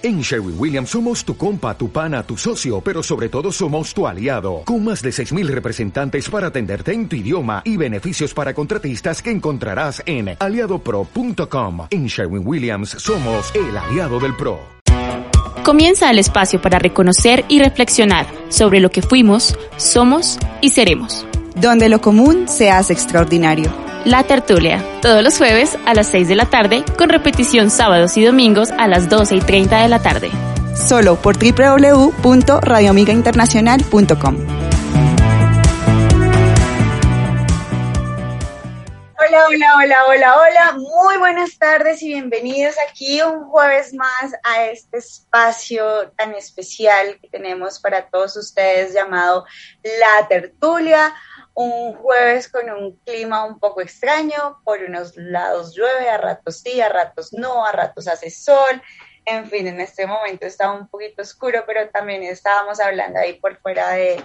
En Sherwin Williams somos tu compa, tu pana, tu socio, pero sobre todo somos tu aliado, con más de 6.000 representantes para atenderte en tu idioma y beneficios para contratistas que encontrarás en aliadopro.com. En Sherwin Williams somos el aliado del PRO. Comienza el espacio para reconocer y reflexionar sobre lo que fuimos, somos y seremos. Donde lo común se hace extraordinario. La Tertulia, todos los jueves a las 6 de la tarde, con repetición sábados y domingos a las 12 y 30 de la tarde. Solo por www.radioamigainternacional.com. Hola, hola, hola, hola, hola. Muy buenas tardes y bienvenidos aquí un jueves más a este espacio tan especial que tenemos para todos ustedes llamado La Tertulia un jueves con un clima un poco extraño, por unos lados llueve, a ratos sí, a ratos no, a ratos hace sol, en fin, en este momento está un poquito oscuro, pero también estábamos hablando ahí por fuera de,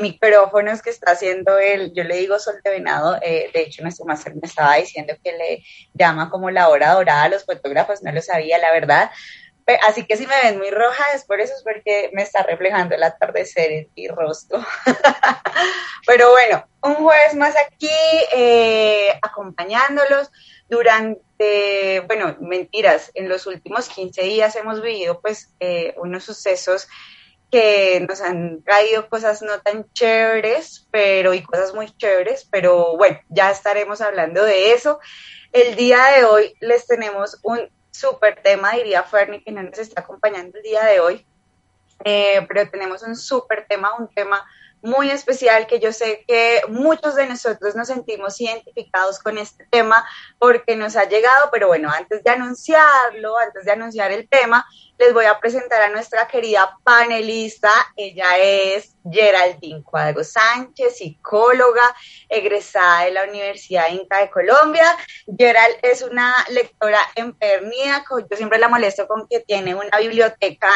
micrófonos que está haciendo el, yo le digo sol de venado, eh, de hecho nuestro máster me estaba diciendo que le llama como la hora dorada a los fotógrafos, no lo sabía, la verdad, Así que si me ven muy roja es por eso, es porque me está reflejando el atardecer en mi rostro. Pero bueno, un jueves más aquí eh, acompañándolos durante, bueno, mentiras, en los últimos 15 días hemos vivido pues eh, unos sucesos que nos han traído cosas no tan chéveres, pero y cosas muy chéveres, pero bueno, ya estaremos hablando de eso. El día de hoy les tenemos un súper tema, diría Fernie, que no nos está acompañando el día de hoy, eh, pero tenemos un súper tema, un tema muy especial que yo sé que muchos de nosotros nos sentimos identificados con este tema porque nos ha llegado, pero bueno, antes de anunciarlo, antes de anunciar el tema, les voy a presentar a nuestra querida panelista. Ella es Geraldine Cuadro Sánchez, psicóloga, egresada de la Universidad Inca de Colombia. Gerald es una lectora empernida, yo siempre la molesto con que tiene una biblioteca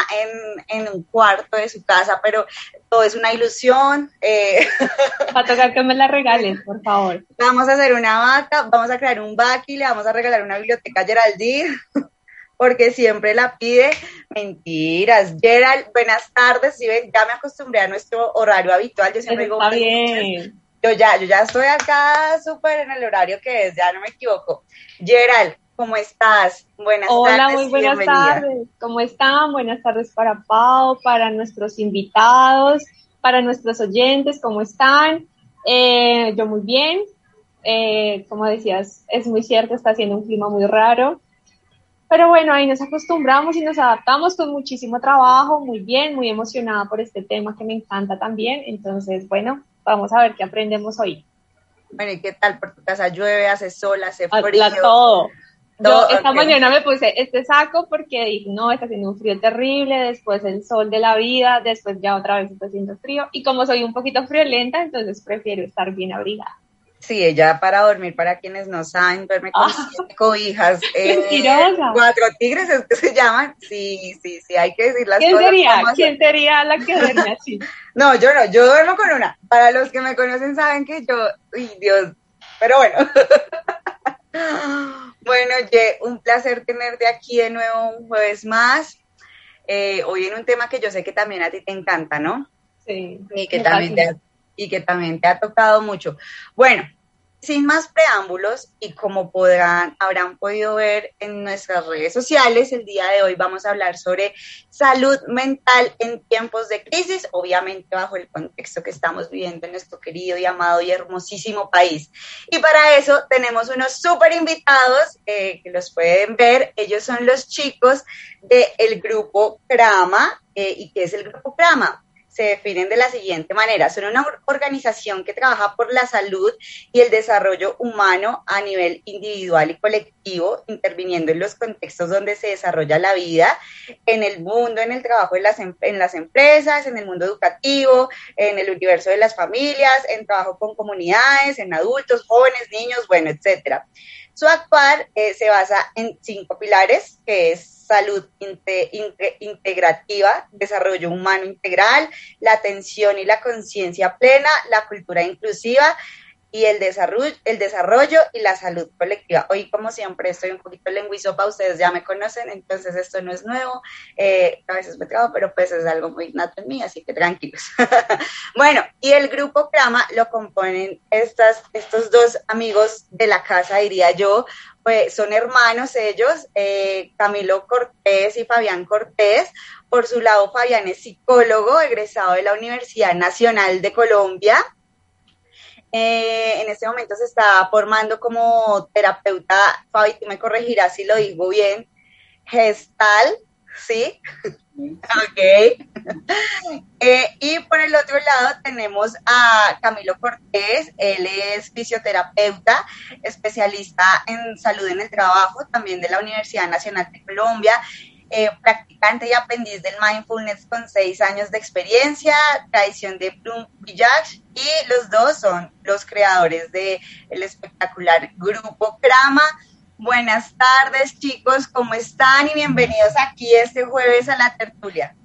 en, un cuarto de su casa, pero todo es una ilusión. Eh. Va a tocar que me la regalen, por favor. Vamos a hacer una vaca, vamos a crear un vac y le vamos a regalar una biblioteca a Geraldine porque siempre la pide. Mentiras. Gerald, buenas tardes. ¿sí Ya me acostumbré a nuestro horario habitual. Yo siempre digo, bien. Yo ya, yo ya estoy acá súper en el horario que es, ya no me equivoco. Gerald, ¿cómo estás? Buenas tardes. Hola, muy buenas tardes. ¿Cómo están? Buenas tardes para Pau, para nuestros invitados, para nuestros oyentes, ¿cómo están? Eh, yo muy bien. Eh, como decías, es muy cierto, está haciendo un clima muy raro. Pero bueno, ahí nos acostumbramos y nos adaptamos con muchísimo trabajo, muy bien, muy emocionada por este tema que me encanta también. Entonces, bueno, vamos a ver qué aprendemos hoy. Bueno, ¿y qué tal? Por tu casa llueve, hace sol, hace frío. todo. Yo esta mañana me puse este saco porque dije, no, está haciendo un frío terrible, después el sol de la vida, después ya otra vez está haciendo frío. Y como soy un poquito friolenta, entonces prefiero estar bien abrigada. Sí, ella para dormir, para quienes no saben, duerme con ah. cinco hijas. Eh, cuatro tigres es que se llaman. Sí, sí, sí, hay que decir las ¿Quién cosas. Sería? ¿Quién sería la que duerme así? no, yo no, yo duermo con una. Para los que me conocen saben que yo, uy, Dios, pero bueno. bueno, Ye, un placer tenerte aquí de nuevo un jueves más. Eh, hoy en un tema que yo sé que también a ti te encanta, ¿no? Sí. Y que también te y que también te ha tocado mucho. Bueno, sin más preámbulos y como podrán, habrán podido ver en nuestras redes sociales, el día de hoy vamos a hablar sobre salud mental en tiempos de crisis, obviamente bajo el contexto que estamos viviendo en nuestro querido y amado y hermosísimo país. Y para eso tenemos unos súper invitados eh, que los pueden ver. Ellos son los chicos del grupo Crama. Eh, ¿Y qué es el grupo Crama? Se definen de la siguiente manera. Son una organización que trabaja por la salud y el desarrollo humano a nivel individual y colectivo, interviniendo en los contextos donde se desarrolla la vida, en el mundo, en el trabajo en las, em-, en las empresas, en el mundo educativo, en el universo de las familias, en trabajo con comunidades, en adultos, jóvenes, niños, bueno, etcétera. Su actuar eh, se basa en cinco pilares, que es salud integrativa, desarrollo humano integral, la atención y la conciencia plena, la cultura inclusiva y el desarrollo, el desarrollo y la salud colectiva. Hoy, como siempre, estoy un poquito para ustedes ya me conocen, entonces esto no es nuevo, eh, a veces me trago, pero pues es algo muy nato en mí, así que tranquilos. bueno, y el grupo Crama lo componen estas, estos dos amigos de la casa, diría yo, pues son hermanos ellos, eh, Camilo Cortés y Fabián Cortés. Por su lado, Fabián es psicólogo, egresado de la Universidad Nacional de Colombia eh, en este momento se está formando como terapeuta, Fabi, tú me corregirás si lo digo bien, gestal, ¿sí? ok. Eh, y por el otro lado tenemos a Camilo Cortés, él es fisioterapeuta, especialista en salud en el trabajo, también de la Universidad Nacional de Colombia, eh, practicante y aprendiz del mindfulness con seis años de experiencia, tradición de Plum Village, y los dos son los creadores del el espectacular grupo Crama. Buenas tardes chicos, ¿cómo están? Y bienvenidos aquí este jueves a la tertulia.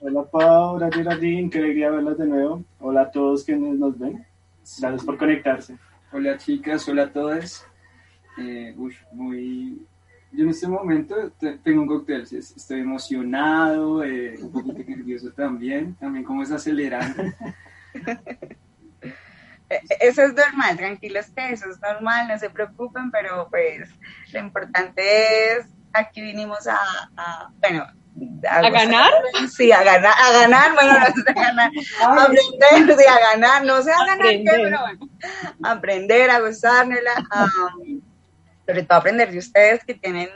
Hola Pau, hola Geraldine, qué alegría verlos de nuevo. Hola a todos quienes nos ven. Gracias por conectarse. Hola chicas, hola a todos. Eh, muy yo en este momento tengo un cóctel, estoy emocionado, eh, un poquito nervioso también, también como es acelerando. E-, eso es normal, tranquilos que eso es normal, no se preocupen, pero pues lo importante es, aquí vinimos a, bueno, a, ganar? Sí, a ganar, a ganar, bueno, no sé, a ganar, a aprender, sí, a ganar, no sé a ganar qué, pero bueno, aprender, a gozármela, a sobre todo aprender de ustedes que tienen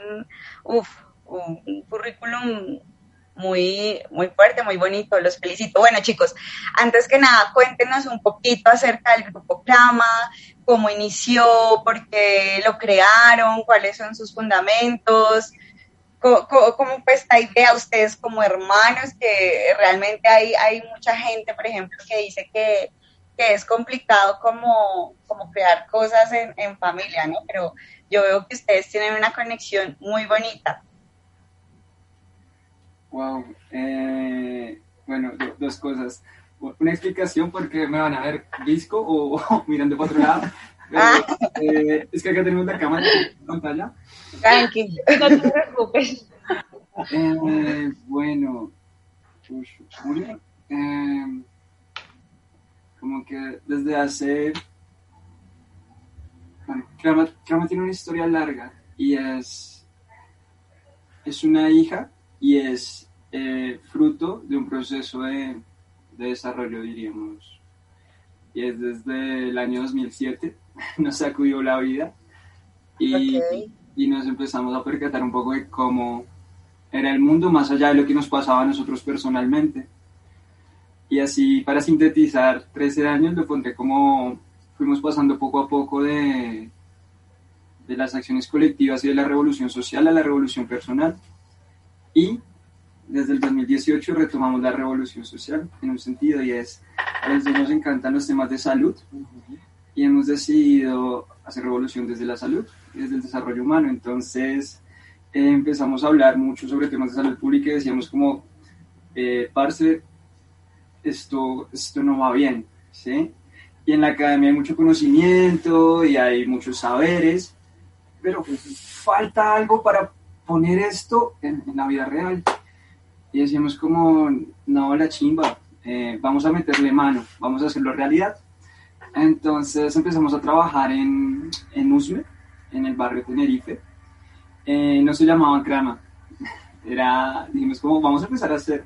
un, currículum muy, muy fuerte, muy bonito, los felicito. Bueno, chicos, antes que nada, cuéntenos un poquito acerca del grupo Clama, cómo inició, por qué lo crearon, cuáles son sus fundamentos, cómo, cómo fue esta idea ustedes como hermanos, que realmente hay, hay mucha gente, por ejemplo, que dice que, es complicado como, como crear cosas en, en familia, ¿no? Pero yo veo que ustedes tienen una conexión muy bonita. Wow. Eh, bueno, dos cosas. Una explicación porque me van a ver disco o, mirando para otro lado. Ah. Eh, es que acá tenemos la cámara en pantalla. Tranquilo, no te preocupes. Eh, bueno, como que desde hace bueno, tiene una historia larga y es, es una hija y es eh, fruto de un proceso de, desarrollo, diríamos. Y es desde el año 2007, nos sacudió la vida y, y nos empezamos a percatar un poco de cómo era el mundo más allá de lo que nos pasaba a nosotros personalmente. Y así, para sintetizar 13 años, lo pondré como fuimos pasando poco a poco de, de las acciones colectivas y de la revolución social a la revolución personal. Y desde el 2018 retomamos la revolución social en un sentido y es, a nos encantan los temas de salud y hemos decidido hacer revolución desde la salud y desde el desarrollo humano. Entonces eh, empezamos a hablar mucho sobre temas de salud pública y decíamos como, eh, parce, esto, esto no va bien, ¿sí? y en la academia hay mucho conocimiento y hay muchos saberes, pero falta algo para poner esto en, la vida real. Y decíamos como, no, la chimba, eh, vamos a meterle mano, vamos a hacerlo realidad. Entonces empezamos a trabajar en, en USME, en el barrio Tenerife. Eh, no se llamaba crama, era, dijimos como, vamos a empezar a hacer.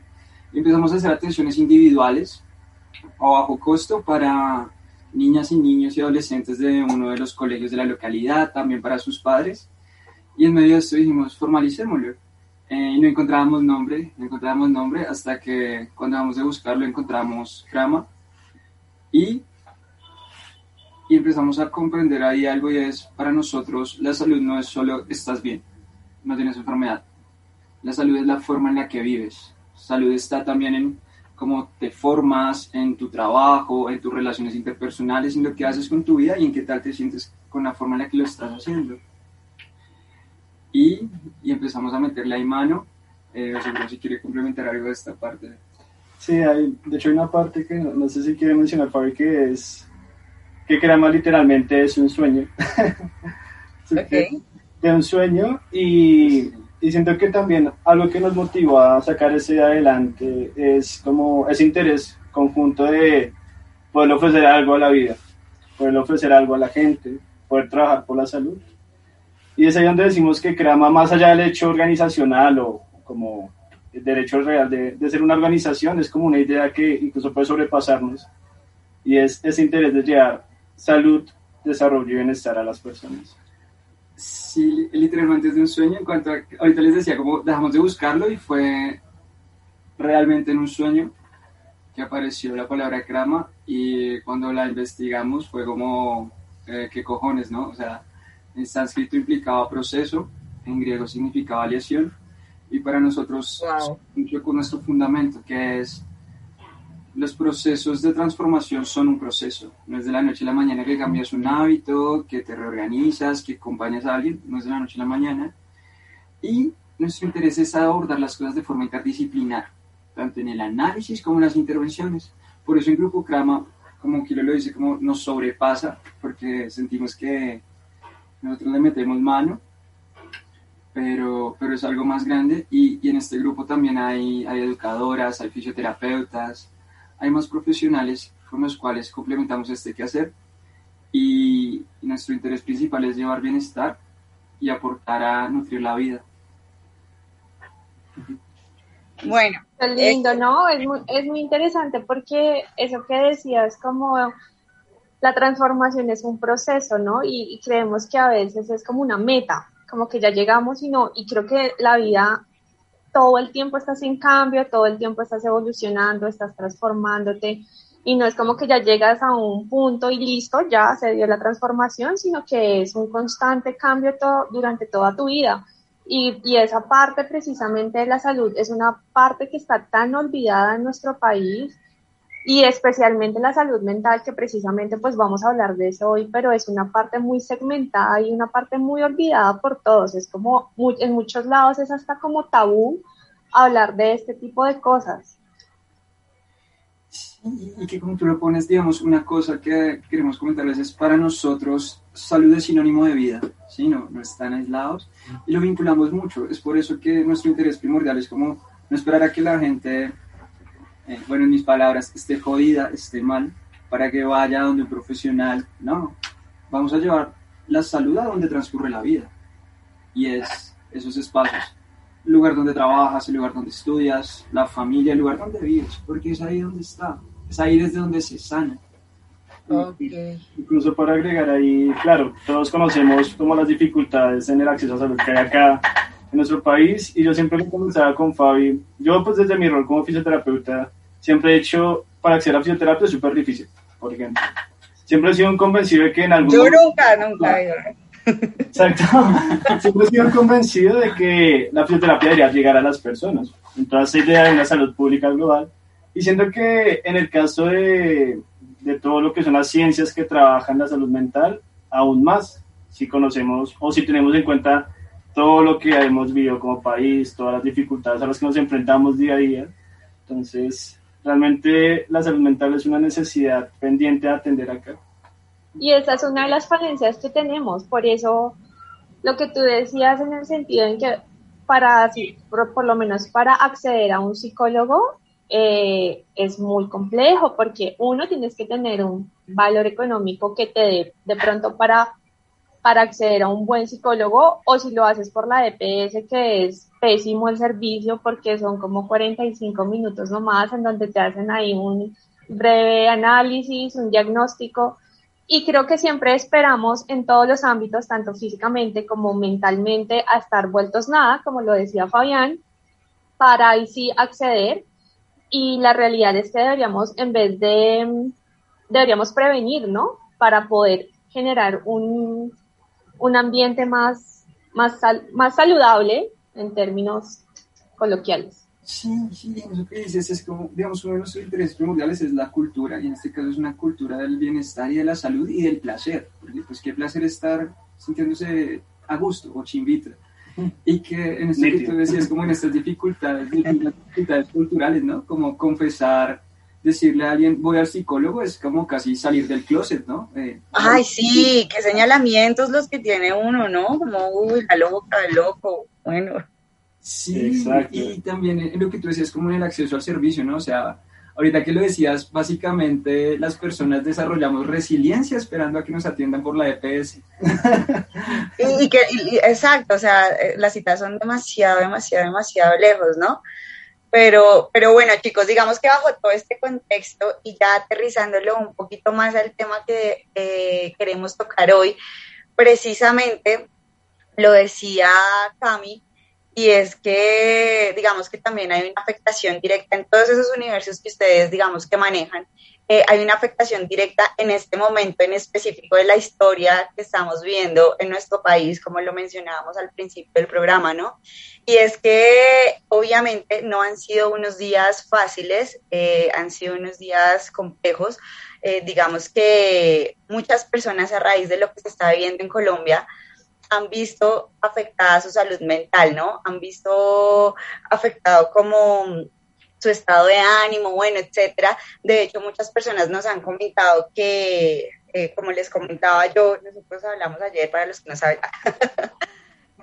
Empezamos a hacer atenciones individuales a bajo costo para niñas y niños y adolescentes de uno de los colegios de la localidad, también para sus padres. Y en medio de esto dijimos, formalicémoslo. Eh, y no encontrábamos nombre, no encontrábamos nombre hasta que cuando vamos a buscarlo encontramos Crama. Y, y empezamos a comprender ahí algo y es, para nosotros la salud no es solo estás bien, no tienes enfermedad. La salud es la forma en la que vives. Salud está también en cómo te formas en tu trabajo, en tus relaciones interpersonales, en lo que haces con tu vida y en qué tal te sientes con la forma en la que lo estás haciendo. Y, y empezamos a meterle ahí mano. Eh, si quiere complementar algo de esta parte. Sí, hay, de hecho hay una parte que no, sé si quiere mencionar Fabi que es que Crama literalmente es un sueño. okay. De un sueño y, y, siento que también algo que nos motivó a sacar ese adelante es como ese interés conjunto de poder ofrecer algo a la vida, poder ofrecer algo a la gente, poder trabajar por la salud. Y es ahí donde decimos que Crama, más allá del hecho organizacional o como el derecho real de, de ser una organización, es como una idea que incluso puede sobrepasarnos y es ese interés de llevar salud, desarrollo y bienestar a las personas. Sí, literalmente es de un sueño. En cuanto a, ahorita les decía, como dejamos de buscarlo y fue realmente en un sueño que apareció la palabra crama y cuando la investigamos fue como, eh, ¿qué cojones, no? O sea, en sánscrito implicaba proceso, en griego significaba lesión y para nosotros wow. mucho con nuestro fundamento que es los procesos de transformación son un proceso. No es de la noche a la mañana que cambias un hábito, que te reorganizas, que acompañas a alguien. No es de la noche a la mañana. Y nuestro interés es abordar las cosas de forma interdisciplinar, tanto en el análisis como en las intervenciones. Por eso en Grupo Crama, como Kilo lo dice, como nos sobrepasa, porque sentimos que nosotros le metemos mano, pero, pero es algo más grande. Y, y en este grupo también hay, hay educadoras, hay fisioterapeutas, hay más profesionales con los cuales complementamos este quehacer y, y, nuestro interés principal es llevar bienestar y aportar a nutrir la vida. Bueno. Qué lindo, ¿no? Es muy, es muy interesante porque eso que decías como la transformación es un proceso, ¿no? Y, creemos que a veces es como una meta, como que ya llegamos y no, y creo que la vida todo el tiempo estás en cambio, todo el tiempo estás evolucionando, estás transformándote y no es como que ya llegas a un punto y listo, ya se dio la transformación, sino que es un constante cambio todo, durante toda tu vida. Y, y, esa parte precisamente de la salud es una parte que está tan olvidada en nuestro país y especialmente la salud mental, que precisamente pues vamos a hablar de eso hoy, pero es una parte muy segmentada y una parte muy olvidada por todos. Es como muy, en muchos lados es hasta como tabú hablar de este tipo de cosas. Y que como tú lo pones, digamos, una cosa que queremos comentarles es para nosotros salud es sinónimo de vida, ¿sí? No, no están aislados y lo vinculamos mucho. Es por eso que nuestro interés primordial es como no esperar a que la gente eh, bueno, en mis palabras, esté jodida, esté mal, para que vaya donde un profesional. No, vamos a llevar la salud a donde transcurre la vida. Y es esos espacios. El lugar donde trabajas, el lugar donde estudias, la familia, el lugar donde vives, porque es ahí donde está. Es ahí desde donde se sana. Okay. Incluso para agregar ahí, claro, todos conocemos como las dificultades en el acceso a salud que hay acá en nuestro país y yo siempre lo comenzaba con Fabi. Yo pues desde mi rol como fisioterapeuta siempre he hecho, para acceder a fisioterapia es súper difícil, por ejemplo. Siempre he sido un convencido de que en algún Yo nunca, nunca. Exacto. siempre he sido convencido de que la fisioterapia debería llegar a las personas. Entonces, esa idea de una salud pública global. Y siento que en el caso de, de todo lo que son las ciencias que trabajan la salud mental, aún más, si conocemos o si tenemos en cuenta todo lo que hemos vivido como país, todas las dificultades a las que nos enfrentamos día a día. Entonces, realmente la salud mental es una necesidad pendiente a atender acá. Y esa es una de las falencias que tenemos, por eso lo que tú decías en el sentido en que para, por, por lo menos para acceder a un psicólogo, eh, es muy complejo porque uno tienes que tener un valor económico que te dé de pronto para para acceder a un buen psicólogo o si lo haces por la EPS, que es pésimo el servicio porque son como 45 minutos nomás en donde te hacen ahí un breve análisis, un diagnóstico. Y creo que siempre esperamos en todos los ámbitos, tanto físicamente como mentalmente, a estar vueltos nada, como lo decía Fabián, para ahí sí acceder. Y la realidad es que deberíamos, en vez de, deberíamos prevenir, ¿no? Para poder generar un, un ambiente más, más, sal, más saludable en términos coloquiales. Sí, sí, eso que dices es como, digamos, uno de nuestros intereses primordiales es la cultura, y en este caso es una cultura del bienestar y de la salud y del placer, porque pues qué placer estar sintiéndose a gusto o chimbita. Y que en este que tú decías, como en estas dificultades, dificultades culturales, ¿no? Como confesar decirle a alguien voy al psicólogo es como casi salir del closet, ¿no? Eh, Ay, sí, qué señalamientos los que tiene uno, ¿no? Como, uy, la loca, el loco, bueno. Sí, y también en lo que tú decías, como en el acceso al servicio, ¿no? O sea, ahorita que lo decías, básicamente las personas desarrollamos resiliencia esperando a que nos atiendan por la EPS. y, que, exacto, o sea, eh, las citas son demasiado, demasiado, demasiado lejos, ¿no? Pero, pero bueno, chicos, digamos que bajo todo este contexto y ya aterrizándolo un poquito más al tema que eh, queremos tocar hoy, precisamente lo decía Cami, y es que digamos que también hay una afectación directa en todos esos universos que ustedes digamos que manejan. Eh, hay una afectación directa en este momento en específico de la historia que estamos viendo en nuestro país, como lo mencionábamos al principio del programa, ¿no? Y es que obviamente no han sido unos días fáciles, eh, han sido unos días complejos. Eh, digamos que muchas personas a raíz de lo que se está viviendo en Colombia, han visto afectada su salud mental, ¿no? Han visto afectado como su estado de ánimo, bueno, etcétera. De hecho, muchas personas nos han comentado que, eh, como les comentaba yo, nosotros hablamos ayer para los que no saben,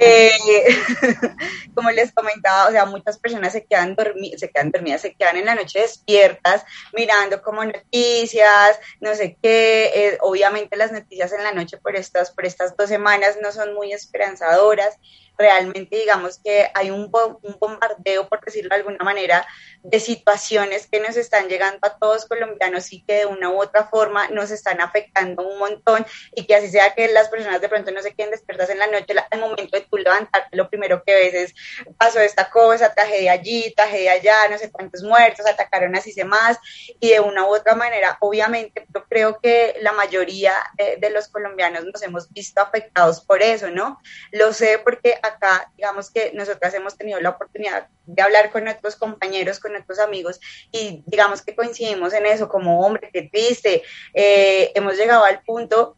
Eh, como les comentaba, o sea, muchas personas se quedan, se quedan dormidas, se quedan en la noche despiertas, mirando como noticias, no sé qué. Eh, obviamente las noticias en la noche por estas, por estas dos semanas no son muy esperanzadoras realmente digamos que hay un, un, bombardeo, por decirlo de alguna manera, de situaciones que nos están llegando a todos colombianos y que de una u otra forma nos están afectando un montón y que así sea que las personas de pronto no se queden despiertas en la noche, al momento de tú levantarte, lo primero que ves es, pasó esta cosa, tragedia allí, tragedia allá, no sé cuántos muertos, atacaron así se más y de una u otra manera, obviamente yo creo que la mayoría de, de los colombianos nos hemos visto afectados por eso, ¿no? Lo sé porque acá, digamos que nosotras hemos tenido la oportunidad de hablar con nuestros compañeros, con nuestros amigos y digamos que coincidimos en eso, como hombre, qué triste, eh, hemos llegado al punto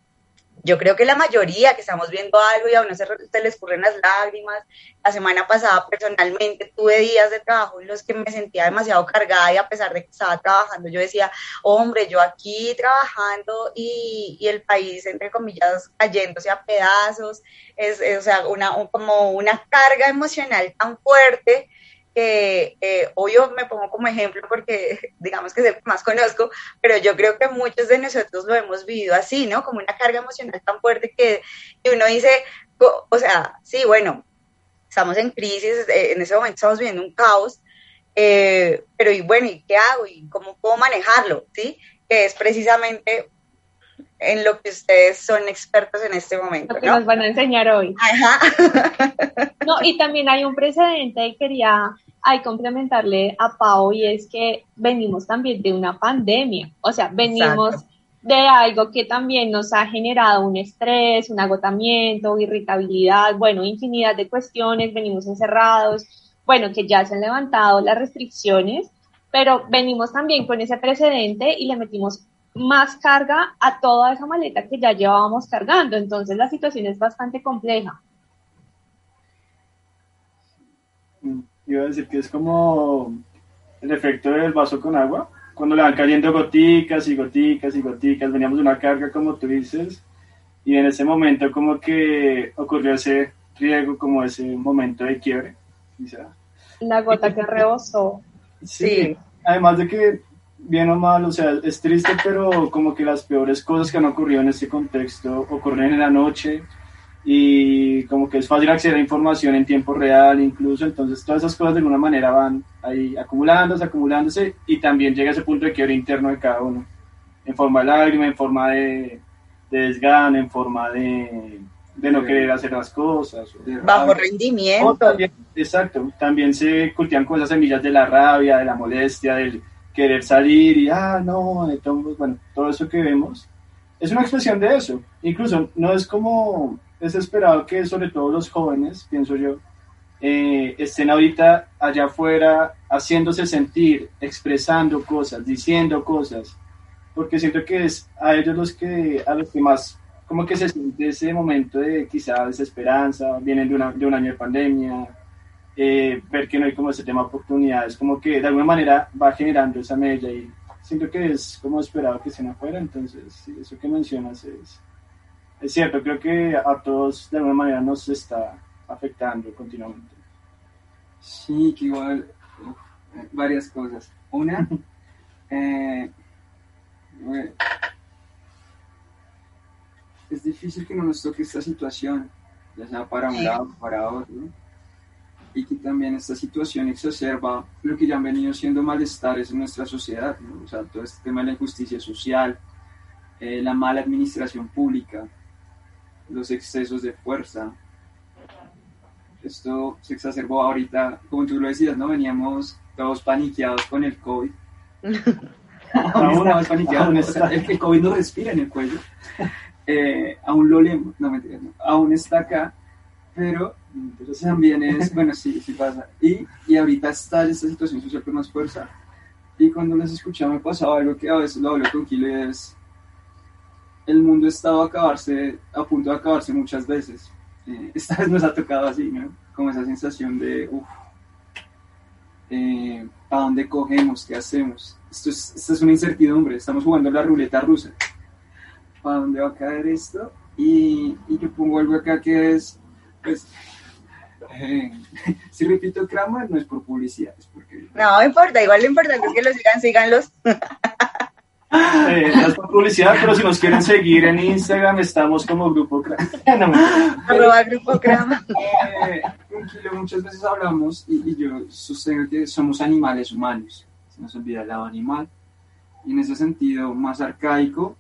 yo creo que la mayoría que estamos viendo algo y a uno se, les ocurren las lágrimas. La semana pasada personalmente tuve días de trabajo en los que me sentía demasiado cargada y a pesar de que estaba trabajando, yo decía, hombre, yo aquí trabajando y, y el país, entre comillas, cayéndose a pedazos. Es, o sea, una, como una carga emocional tan fuerte que eh, hoy yo me pongo como ejemplo porque digamos que es el que más conozco, pero yo creo que muchos de nosotros lo hemos vivido así, ¿no? Como una carga emocional tan fuerte que, uno dice, o sea, sí, bueno, estamos en crisis, eh, en ese momento estamos viviendo un caos, eh, pero y bueno, ¿y qué hago? ¿Y cómo puedo manejarlo? ¿Sí? Que es precisamente en lo que ustedes son expertos en este momento. Lo que nos van a enseñar hoy. Ajá. No, y también hay un precedente y quería hay complementarle a Pau y es que venimos también de una pandemia, o sea, venimos de algo que también nos ha generado un estrés, un agotamiento, irritabilidad, bueno, infinidad de cuestiones, venimos encerrados, bueno, que ya se han levantado las restricciones, pero venimos también con ese precedente y le metimos más carga a toda esa maleta que ya llevábamos cargando. Entonces la situación es bastante compleja. Iba a decir que es como el efecto del vaso con agua, cuando le van cayendo goticas y goticas y goticas, veníamos de una carga como tú dices, y en ese momento como que ocurrió ese riego, como ese momento de quiebre, quizá. La gota que rebosó. sí. Además de que bien o mal, o sea, es triste, pero como que las peores cosas que han ocurrido en este contexto ocurren en la noche y como que es fácil acceder a información en tiempo real incluso, entonces todas esas cosas de alguna manera van ahí acumulándose, acumulándose y también llega ese punto de quiebre interno de cada uno, en forma de lágrima, en forma de, de desgano, en forma de, de no querer hacer las cosas. Bajo rendimiento. exacto, también se cultivan con esas semillas de la rabia, de la molestia, del querer salir y, ah, no, bueno, todo eso que vemos es una expresión de eso. Incluso no es como, es esperado que sobre todo los jóvenes, pienso yo, eh, estén ahorita allá afuera haciéndose sentir, expresando cosas, diciendo cosas, porque siento que es a ellos los que, a los que más, como que se siente ese momento de quizá desesperanza, vienen de, una, de un año de pandemia, eh, ver que no hay como ese tema de oportunidades, como que de alguna manera va generando esa mella y siento que es como esperado que estén afuera, entonces eso que mencionas es, es cierto, creo que a todos de alguna manera nos está afectando continuamente. Sí, que igual varias cosas. Una, eh, es difícil que no nos toque esta situación, ya sea para un lado o para otro, y que también esta situación exacerba lo que ya han venido siendo malestares en nuestra sociedad, o sea, todo este tema de la injusticia social, eh, la mala administración pública, los excesos de fuerza. Esto se exacerbó ahorita, como tú lo decías, ¿no? Veníamos todos paniqueados con el COVID. aún más paniqueados. El el COVID no respira en el cuello. Eh, aún lo leemos, no mentira, no, aún está acá, pero también es, bueno, sí, sí pasa. Y, y ahorita está esta situación social con más fuerza. Y cuando les escuchaba me pasaba algo que a veces lo hablo con Kilo es, el mundo estaba a acabarse, a punto de acabarse muchas veces. Eh, esta vez nos ha tocado así, ¿no? Como esa sensación de, uff, eh, ¿a dónde cogemos? ¿Qué hacemos? Esto es, esto es una incertidumbre, estamos jugando la ruleta rusa. ¿Para dónde va a caer esto? Y, y yo pongo algo acá que es, pues, si repito Kramer, no es por publicidad, es porque... No importa, igual lo importante es que los sigan, síganlos. Eh, no es por publicidad, pero si nos quieren seguir en Instagram, estamos como Grupo Crama. Arroba Grupo Crama. Eh, muchas veces hablamos, y, y, yo sostengo que somos animales humanos, se nos olvida el lado animal, y en ese sentido más arcaico,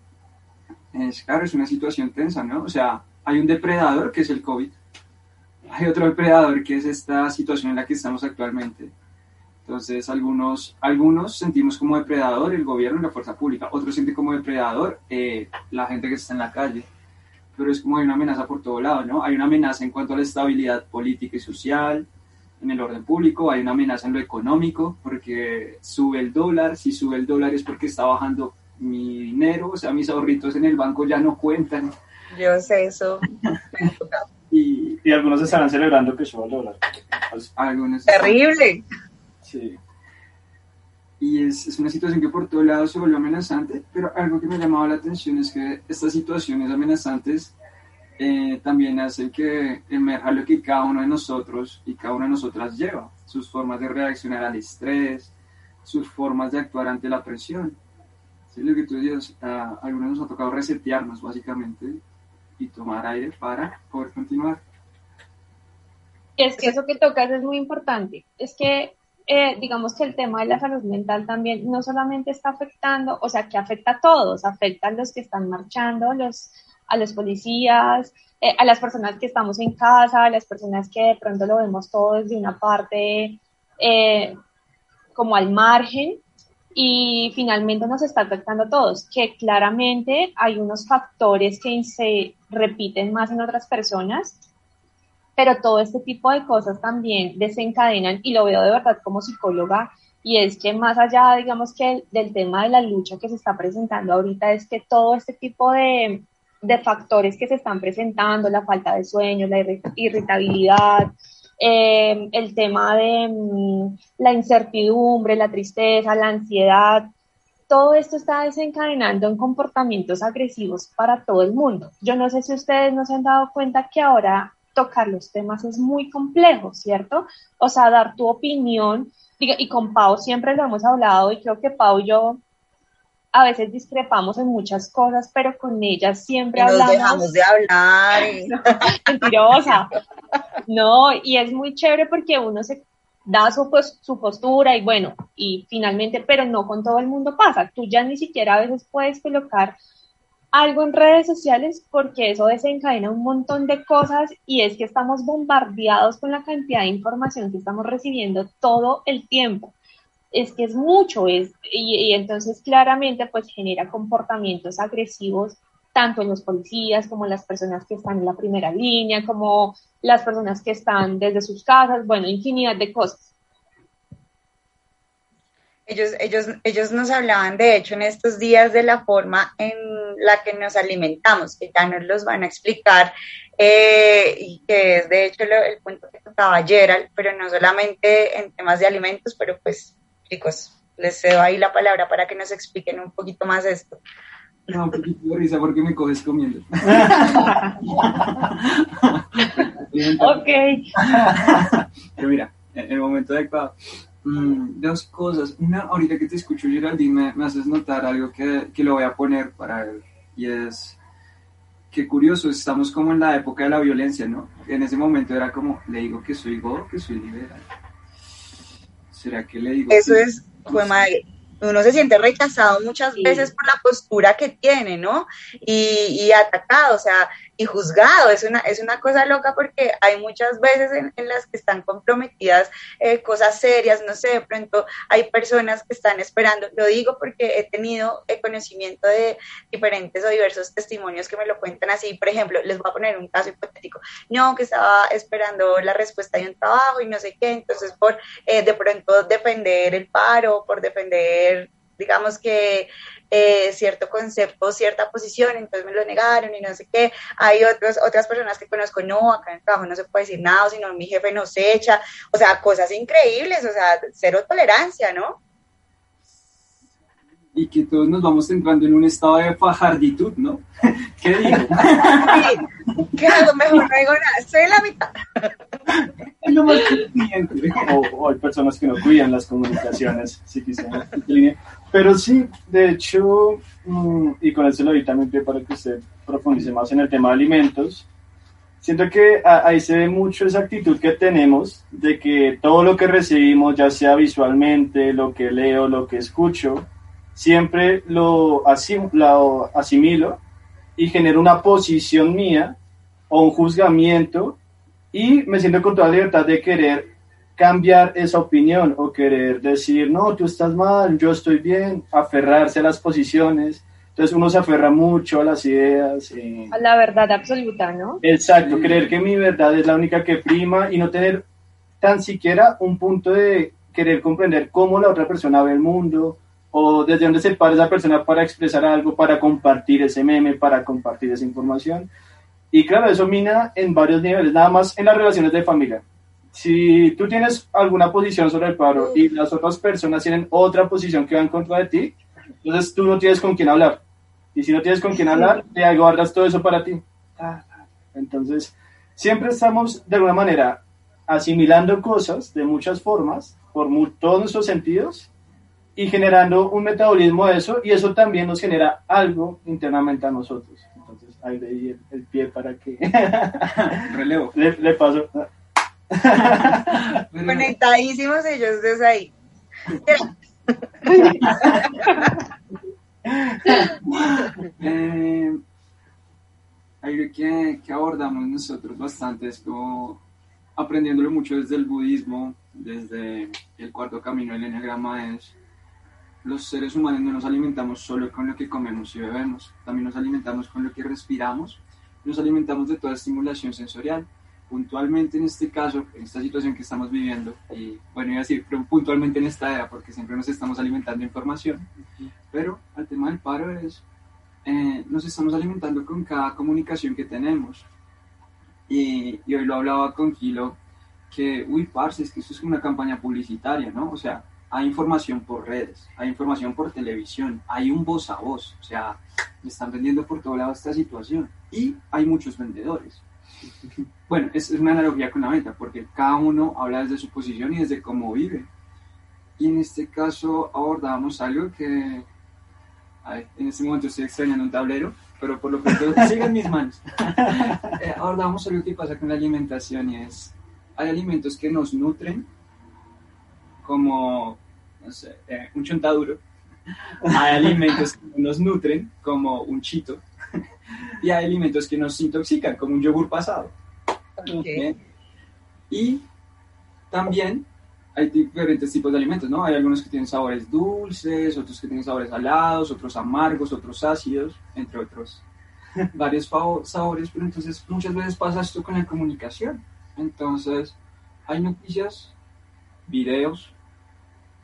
es claro, es una situación tensa, ¿no? O sea, hay un depredador que es el COVID, hay otro depredador que es esta situación en la que estamos actualmente. Entonces, algunos, algunos sentimos como depredador el gobierno y la fuerza pública, otros sienten como depredador eh, la gente que está en la calle. Pero es como hay una amenaza por todo lado, ¿no? Hay una amenaza en cuanto a la estabilidad política y social, en el orden público, hay una amenaza en lo económico, porque sube el dólar, si sube el dólar es porque está bajando mi dinero, o sea, mis ahorritos en el banco ya no cuentan. Yo sé eso. y, y, algunos estarán celebrando que el dólar. Algunos Terrible. Sí. Y es, es, una situación que por todos lados se vuelve amenazante, pero algo que me ha llamado la atención es que estas situaciones amenazantes eh, también hacen que emerja lo que cada uno de nosotros y cada una de nosotras lleva, sus formas de reaccionar al estrés, sus formas de actuar ante la presión. ¿Sí? Lo que tú dices, a algunos nos ha tocado resetearnos básicamente y tomar aire para poder continuar. Es que eso que tocas es muy importante. Es que eh, digamos que el tema de la salud mental también no solamente está afectando, o sea, que afecta a todos, afecta a los que están marchando, a los policías, eh, a las personas que estamos en casa, a las personas que de pronto lo vemos todo desde una parte eh, como al margen y finalmente nos está afectando a todos, que claramente hay unos factores que se repiten más en otras personas pero todo este tipo de cosas también desencadenan, y lo veo de verdad como psicóloga, y es que más allá, digamos que del tema de la lucha que se está presentando ahorita, es que todo este tipo de, de factores que se están presentando, la falta de sueño, la irritabilidad, eh, el tema de mm, la incertidumbre, la tristeza, la ansiedad, todo esto está desencadenando en comportamientos agresivos para todo el mundo. Yo no sé si ustedes no se han dado cuenta que ahora tocar los temas es muy complejo, ¿cierto? O sea, dar tu opinión, y con Pau siempre lo hemos hablado y creo que Pau y yo a veces discrepamos en muchas cosas, pero con ella siempre y hablamos. Nos dejamos de hablar. Mentirosa. No, y es muy chévere porque uno se da su, pues, su postura y bueno, y finalmente, pero no con todo el mundo pasa. Tú ya ni siquiera a veces puedes colocar algo en redes sociales porque eso desencadena un montón de cosas y es que estamos bombardeados con la cantidad de información que estamos recibiendo todo el tiempo. Es que es mucho, es, y, y entonces claramente pues genera comportamientos agresivos tanto en los policías como en las personas que están en la primera línea, como las personas que están desde sus casas, bueno, infinidad de cosas. Ellos, ellos, ellos nos hablaban, de hecho, en estos días de la forma en la que nos alimentamos, que ya nos los van a explicar, eh, y que es de hecho lo, el punto que tocaba Gerald, pero no solamente en temas de alimentos, pero pues, chicos, les cedo ahí la palabra para que nos expliquen un poquito más esto. No, un poquito de risa porque me coges comiendo. ok. Pero mira, en el momento adecuado. Mm, dos cosas. Una, ahorita que te escucho, Geraldine, me, haces notar algo que, que, lo voy a poner para él. Y es, qué curioso, estamos como en la época de la violencia, ¿no? En ese momento era como, le digo que soy go, que soy liberal. ¿Será que le digo? Eso es, fue madre uno se siente rechazado muchas veces por la postura que tiene, ¿no? Y, y, atacado, o sea, y juzgado. Es una, es una cosa loca porque hay muchas veces en, las que están comprometidas eh, cosas serias, no sé, de pronto hay personas que están esperando, lo digo porque he tenido el conocimiento de diferentes o diversos testimonios que me lo cuentan así, por ejemplo, les voy a poner un caso hipotético, no, que estaba esperando la respuesta de un trabajo y no sé qué, entonces por eh, de pronto defender el paro, por defender digamos que eh, cierto concepto, cierta posición, entonces me lo negaron y no sé qué. Hay otros, otras personas que conozco, no, acá en el trabajo no se puede decir nada, sino mi jefe nos echa, o sea, cosas increíbles, o sea, cero tolerancia, ¿no? y que todos nos vamos entrando en un estado de fajarditud, ¿no? ¿Qué digo? ¿Qué hago? Mejor no digo nada, soy la mitad. o, hay personas que no cuidan las comunicaciones, si quisieran. Pero sí, de hecho, mm, y con eso lo doy también para que usted profundice más en el tema de alimentos, siento que ahí se ve mucho esa actitud que tenemos de que todo lo que recibimos, ya sea visualmente, lo que leo, lo que escucho, siempre lo, lo asimilo y genero una posición mía o un juzgamiento y me siento con toda libertad de querer cambiar esa opinión o querer decir, no, tú estás mal, yo estoy bien, aferrarse a las posiciones. Entonces uno se aferra mucho a las ideas. A la verdad absoluta, ¿no? Exacto, creer que mi verdad es la única que prima y no tener tan siquiera un punto de querer comprender cómo la otra persona ve el mundo, o desde dónde se para esa persona para expresar algo, para compartir ese meme, para compartir esa información. Y claro, eso mina en varios niveles, nada más en las relaciones de familia. Si tú tienes alguna posición sobre el paro y las otras personas tienen otra posición que va en contra de ti, entonces tú no tienes con quién hablar. Y si no tienes con quién hablar, te guardas todo eso para ti. Entonces, siempre estamos de alguna manera asimilando cosas de muchas formas, por todos nuestros sentidos, y generando un metabolismo de eso y eso también nos genera algo internamente a nosotros. Entonces ahí le el, pie para que relevo. Le, paso. Conectadísimos ellos desde ahí. eh, algo que, que abordamos nosotros bastante es como aprendiéndolo mucho desde el budismo, desde el cuarto camino del enneagrama es los seres humanos no nos alimentamos solo con lo que comemos y bebemos, también nos alimentamos con lo que respiramos, nos alimentamos de toda estimulación sensorial. Puntualmente en este caso, en esta situación que estamos viviendo, y bueno, iba a decir, pero puntualmente en esta era, porque siempre nos estamos alimentando de información, pero al tema del paro es, eh, nos estamos alimentando con cada comunicación que tenemos. Y, y hoy lo hablaba con Kilo, que, uy, parce, es que esto es una campaña publicitaria, ¿no? O sea, hay información por redes, hay información por televisión, hay un voz a voz, o sea, me están vendiendo por todo lado esta situación y hay muchos vendedores. Bueno, es, es una analogía con la venta, porque cada uno habla desde su posición y desde cómo vive. Y en este caso abordábamos algo que, en este momento estoy extrañando un tablero, pero por lo que sigue en mis manos. eh, abordábamos algo que pasa con la alimentación y es, hay alimentos que nos nutren como no sé, eh, un chontaduro. Hay alimentos que nos nutren, como un chito. Y hay alimentos que nos intoxican, como un yogur pasado. Y también hay diferentes tipos de alimentos, ¿no? Hay algunos que tienen sabores dulces, otros que tienen sabores salados, otros amargos, otros ácidos, entre otros varios sabores, pero entonces muchas veces pasa esto con la comunicación. Entonces, hay noticias, videos,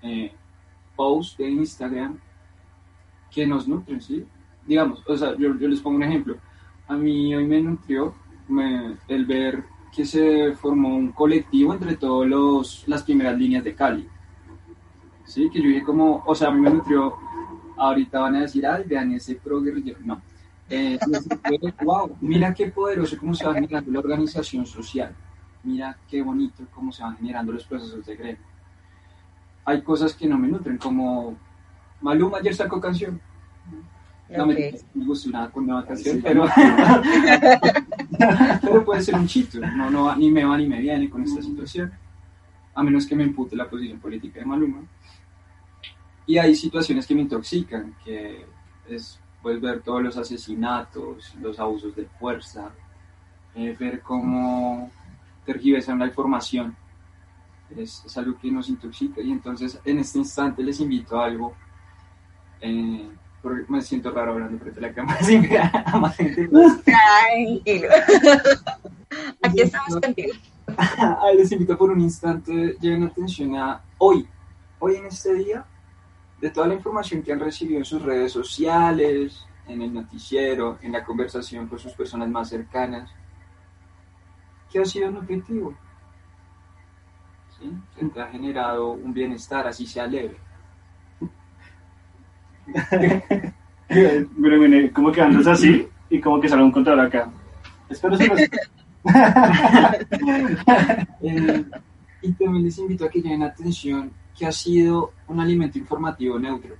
eh, posts de Instagram que nos nutren, ¿sí? Digamos, o sea, yo, les pongo un ejemplo. A mí hoy me nutrió el ver que se formó un colectivo entre todas las primeras líneas de Cali. Sí, que yo dije como, o sea, a mí me nutrió, ahorita van a decir, ay, vean ese pro guerrillero. No. Eh, wow, mira qué poderoso cómo se va generando la organización social. Mira qué bonito cómo se van generando los procesos de gremio. Hay cosas que no me nutren, como Maluma ayer sacó canción. No me, gusta una nueva canción, pero, pero puede ser un chito. No, no, ni me va ni me viene con esta situación. A menos que me impute la posición política de Maluma. Y hay situaciones que me intoxican, que es pues, ver todos los asesinatos, los abusos de fuerza, eh, ver cómo tergiversan la información. Es, es, algo que nos intoxica. Y entonces, en este instante, les invito a algo. Eh, porque me siento raro hablando frente a la cámara. Tranquilo. Aquí estamos contigo. Les invito por un instante, lleven atención a hoy, hoy en este día, de toda la información que han recibido en sus redes sociales, en el noticiero, en la conversación con sus personas más cercanas, ¿qué ha sido un objetivo? ¿Sí? ha generado un bienestar, así sea leve. Pero mire, como que andas así y como que sale un contador acá. Espero que eh, y también les invito a que lleven atención que ha sido un alimento informativo neutro,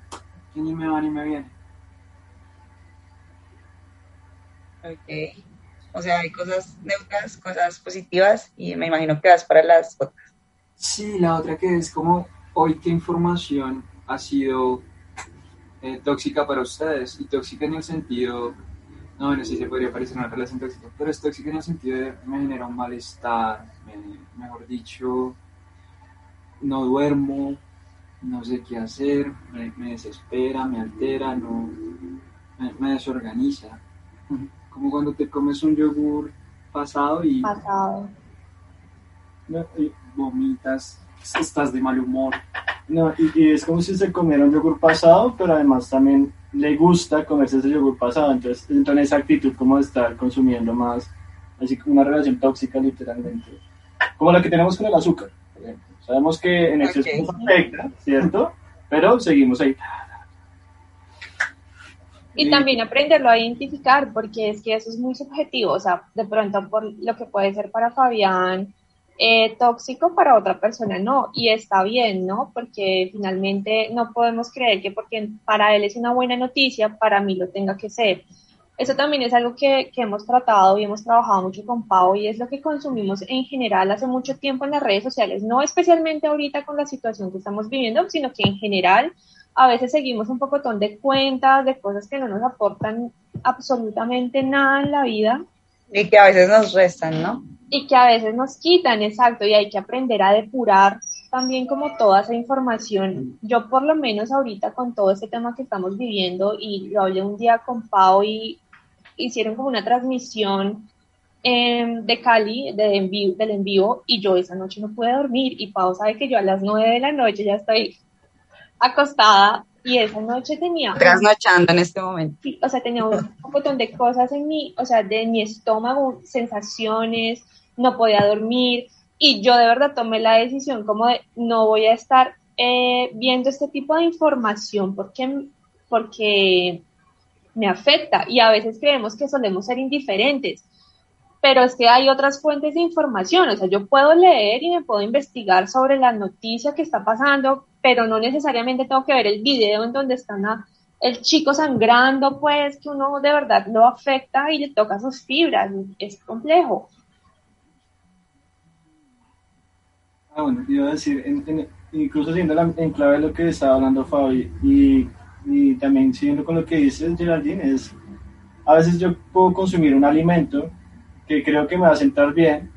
que ni me va ni me viene. Ok. O sea, hay cosas neutras, cosas positivas y me imagino que vas para las otras. Sí, la otra que es como hoy qué información ha sido eh, tóxica para ustedes y tóxica en el sentido, no, bueno, sí se podría parecer una relación tóxica, pero es tóxica en el sentido de me genera un malestar, mejor dicho, no duermo, no sé qué hacer, me, desespera, me altera, no, me, desorganiza. Como cuando te comes un yogur pasado y, pasado. y vomitas, estás de mal humor. No, y, es como si se comiera un yogur pasado, pero además también le gusta comerse ese yogur pasado, entonces entra esa actitud como de estar consumiendo más, así como una relación tóxica literalmente, como la que tenemos con el azúcar, por ejemplo. Sabemos que en exceso nos afecta, ¿cierto? Pero seguimos ahí. Y también aprenderlo a identificar, porque es que eso es muy subjetivo, o sea, de pronto por lo que puede ser para Fabián eh, tóxico, para otra persona no, y está bien, ¿no? Porque finalmente no podemos creer que porque para él es una buena noticia, para mí lo tenga que ser. Eso también es algo que, que, hemos tratado y hemos trabajado mucho con Pau y es lo que consumimos en general hace mucho tiempo en las redes sociales, no especialmente ahorita con la situación que estamos viviendo, sino que en general a veces seguimos un pocotón de cuentas, de cosas que no nos aportan absolutamente nada en la vida. Y que a veces nos restan, ¿no? Y que a veces nos quitan, exacto, y hay que aprender a depurar también como toda esa información. Yo por lo menos ahorita con todo este tema que estamos viviendo y lo hablé un día con Pau y hicieron como una transmisión em, de Cali, de envío, del envío, y yo esa noche no pude dormir. Y Pau sabe que yo a las nueve de la noche ya estoy acostada y esa noche tenía... Trasnochando en este momento. Sí, o sea, tenía un, montón de cosas en mi, o sea, de mi estómago, sensaciones, no podía dormir. Y yo de verdad tomé la decisión como de no voy a estar eh, viendo este tipo de información porque, porque me afecta y a veces creemos que solemos ser indiferentes, pero es que hay otras fuentes de información, o sea, yo puedo leer y me puedo investigar sobre la noticia que está pasando, pero no necesariamente tengo que ver el video en donde están el chico sangrando, pues que uno de verdad lo afecta y le toca sus fibras, es complejo. Ah, bueno, iba a decir, incluso siendo en clave lo que estaba hablando Fabi, y y también siguiendo con lo que dices, Geraldine, es a veces yo puedo consumir un alimento que creo que me va a sentar bien,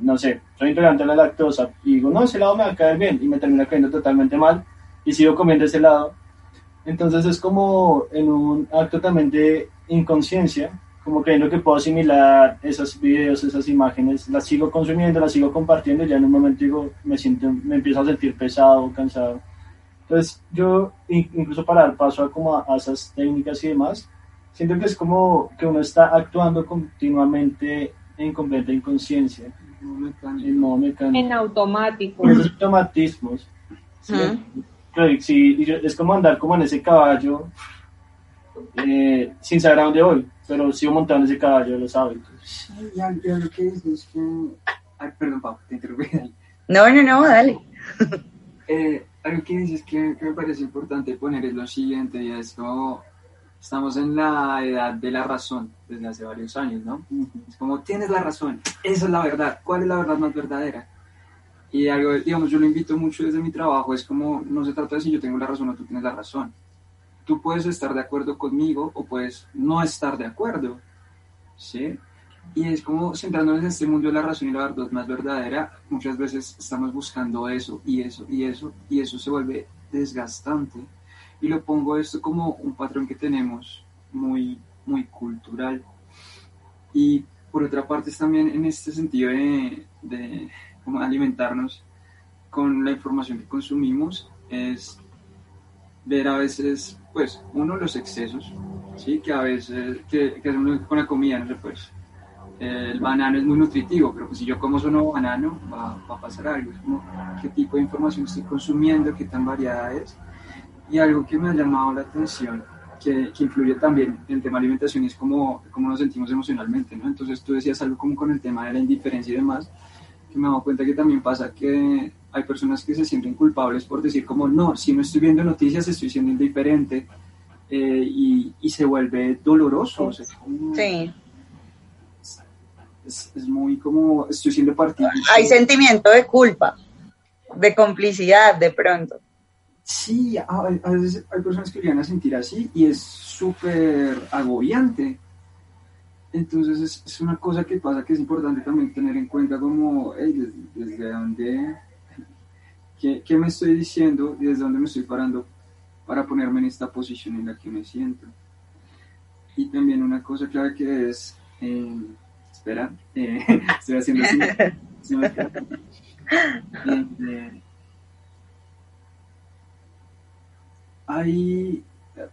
no sé, soy intolerante a la lactosa y digo, no, ese lado me va a caer bien y me termina cayendo totalmente mal y sigo comiendo ese lado. Entonces es como en un acto también de inconsciencia, como creyendo que puedo asimilar esos videos, esas imágenes, las sigo consumiendo, las sigo compartiendo y ya en un momento digo, me siento, me empiezo a sentir pesado, cansado. Entonces, yo, incluso para dar paso a, como a, esas técnicas y demás, siento que es como que uno está actuando continuamente en completa inconsciencia, en modo mecánico. En automático. En esos automatismos. sí, es como andar como en ese caballo eh, sin saber a dónde voy, pero sigo montando ese caballo, lo sabes. Sí, ya, lo que dices es que... Ay, perdón, Pau, te interrumpí. No, no, no, dale. eh, algo que dices que, que, me parece importante poner es lo siguiente, y es como estamos en la edad de la razón desde hace varios años, ¿no? Es como, tienes la razón, esa es la verdad, ¿cuál es la verdad más verdadera? Y algo, digamos, yo lo invito mucho desde mi trabajo, es como, no se trata de si yo tengo la razón o tú tienes la razón. Tú puedes estar de acuerdo conmigo o puedes no estar de acuerdo, ¿sí? Y es como centrándonos en este mundo de la razón y la verdad más verdadera, muchas veces estamos buscando eso y eso y eso, y eso se vuelve desgastante y lo pongo esto como un patrón que tenemos muy, muy cultural. Y por otra parte es también en este sentido de, de como alimentarnos con la información que consumimos, es ver a veces, pues, uno, los excesos, ¿sí? Que a veces, que, que hacemos con la comida, no sé, pues, el banano es muy nutritivo, pero pues si yo como solo banano, va, va a pasar algo. Es como, ¿qué tipo de información estoy consumiendo? ¿Qué tan variada es? Y algo que me ha llamado la atención, que, que influye también en el tema de alimentación, es cómo, cómo nos sentimos emocionalmente, ¿no? Entonces tú decías algo como con el tema de la indiferencia y demás, que me he dado cuenta que también pasa que hay personas que se sienten culpables por decir como, no, si no estoy viendo noticias estoy siendo indiferente eh, y, y, se vuelve doloroso. O sea, sí. Es, es, muy como, estoy siendo partido. Hay sentimiento de culpa, de complicidad de pronto. Sí, a, veces hay personas que llegan a sentir así y es súper agobiante. Entonces es, es, una cosa que pasa que es importante también tener en cuenta como, hey, desde, desde dónde, qué, qué, me estoy diciendo y desde dónde me estoy parando para ponerme en esta posición en la que me siento. Y también una cosa clave que es, eh, espera, eh, estoy haciendo así, eh, hay,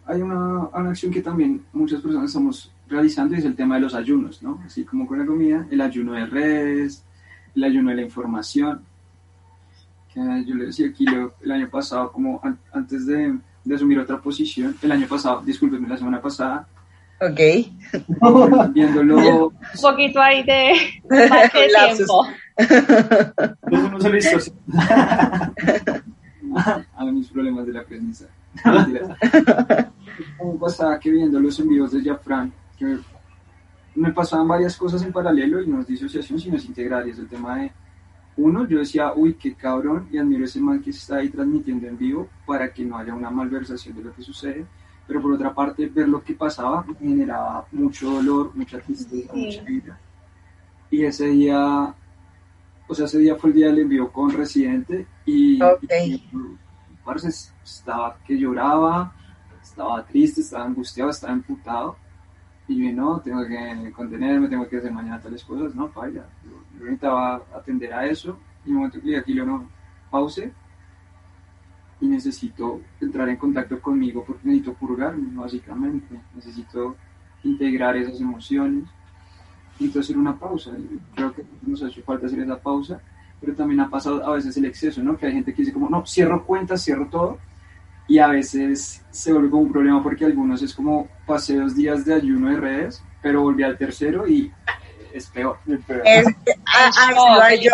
hay una, una, acción que también muchas personas estamos realizando y es el tema de los ayunos, ¿no? Así como con la comida, el ayuno de redes, el ayuno de la información. Que yo le decía aquí lo, el año pasado, como an, antes de, de, asumir otra posición, el año pasado, discúlpenme, la semana pasada. Ok. Viéndolo. Un poquito ahí de, de tiempo. No se visto. a mis problemas de la aprendizaje. Como pasaba que viendo los envíos de Jafran, que me pasaban varias cosas en paralelo y no es disociación, sino es integrar. Y es el tema de, uno, yo decía, uy, qué cabrón, y admiro ese man que está ahí transmitiendo en vivo para que no haya una malversación de lo que sucede. Pero por otra parte, ver lo que pasaba generaba mucho dolor, mucha tristeza, sí. mucha ira. Y ese día, o sea, ese día fue el día del envío con Residente y, okay. y parce, estaba que lloraba, estaba triste, estaba angustiado, estaba emputado. Y yo, no, tengo que contenerme, tengo que hacer mañana tales cosas, no, falla. Yo, yo necesitaba atender a eso. Y en momento que aquí yo no pause y necesito entrar en contacto conmigo porque necesito purgarme, básicamente. Necesito integrar esas emociones. Necesito hacer una pausa. Y creo que nos ha hecho falta hacer esa pausa pero también ha pasado a veces el exceso, ¿no? Que hay gente que dice como, no, cierro cuentas, cierro todo, y a veces se vuelve como un problema porque algunos es como, pasé dos días de ayuno de redes, pero volví al tercero y es peor. Es, a, a eso iba yo.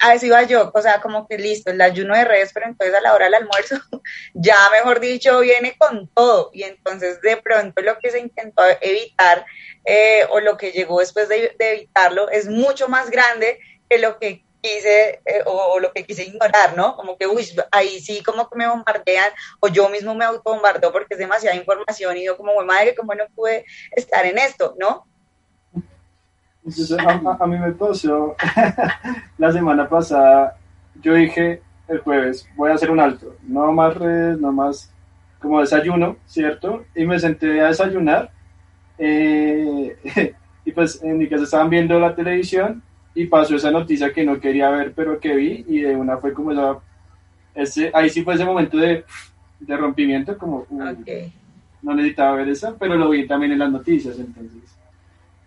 A eso iba yo. O sea, como que listo, el ayuno de redes, pero entonces a la hora del almuerzo, ya mejor dicho, viene con todo. Y entonces de pronto lo que se intentó evitar eh, o lo que llegó después de, de evitarlo es mucho más grande que lo que quise eh, o, lo que quise ignorar, ¿no? Como que, uy, ahí sí como que me bombardean o yo mismo me autobombardeo porque es demasiada información y yo como, madre, ¿cómo no pude estar en esto, no? Entonces, a, a, mí me pasó la semana pasada, yo dije el jueves, voy a hacer un alto, no más redes, no más como desayuno, ¿cierto? Y me senté a desayunar eh, y pues en mi casa estaban viendo la televisión y pasó esa noticia que no quería ver, pero que vi, y de una fue como esa, ese, ahí sí fue ese momento de, de rompimiento, como okay. no necesitaba ver eso, pero lo vi también en las noticias, entonces.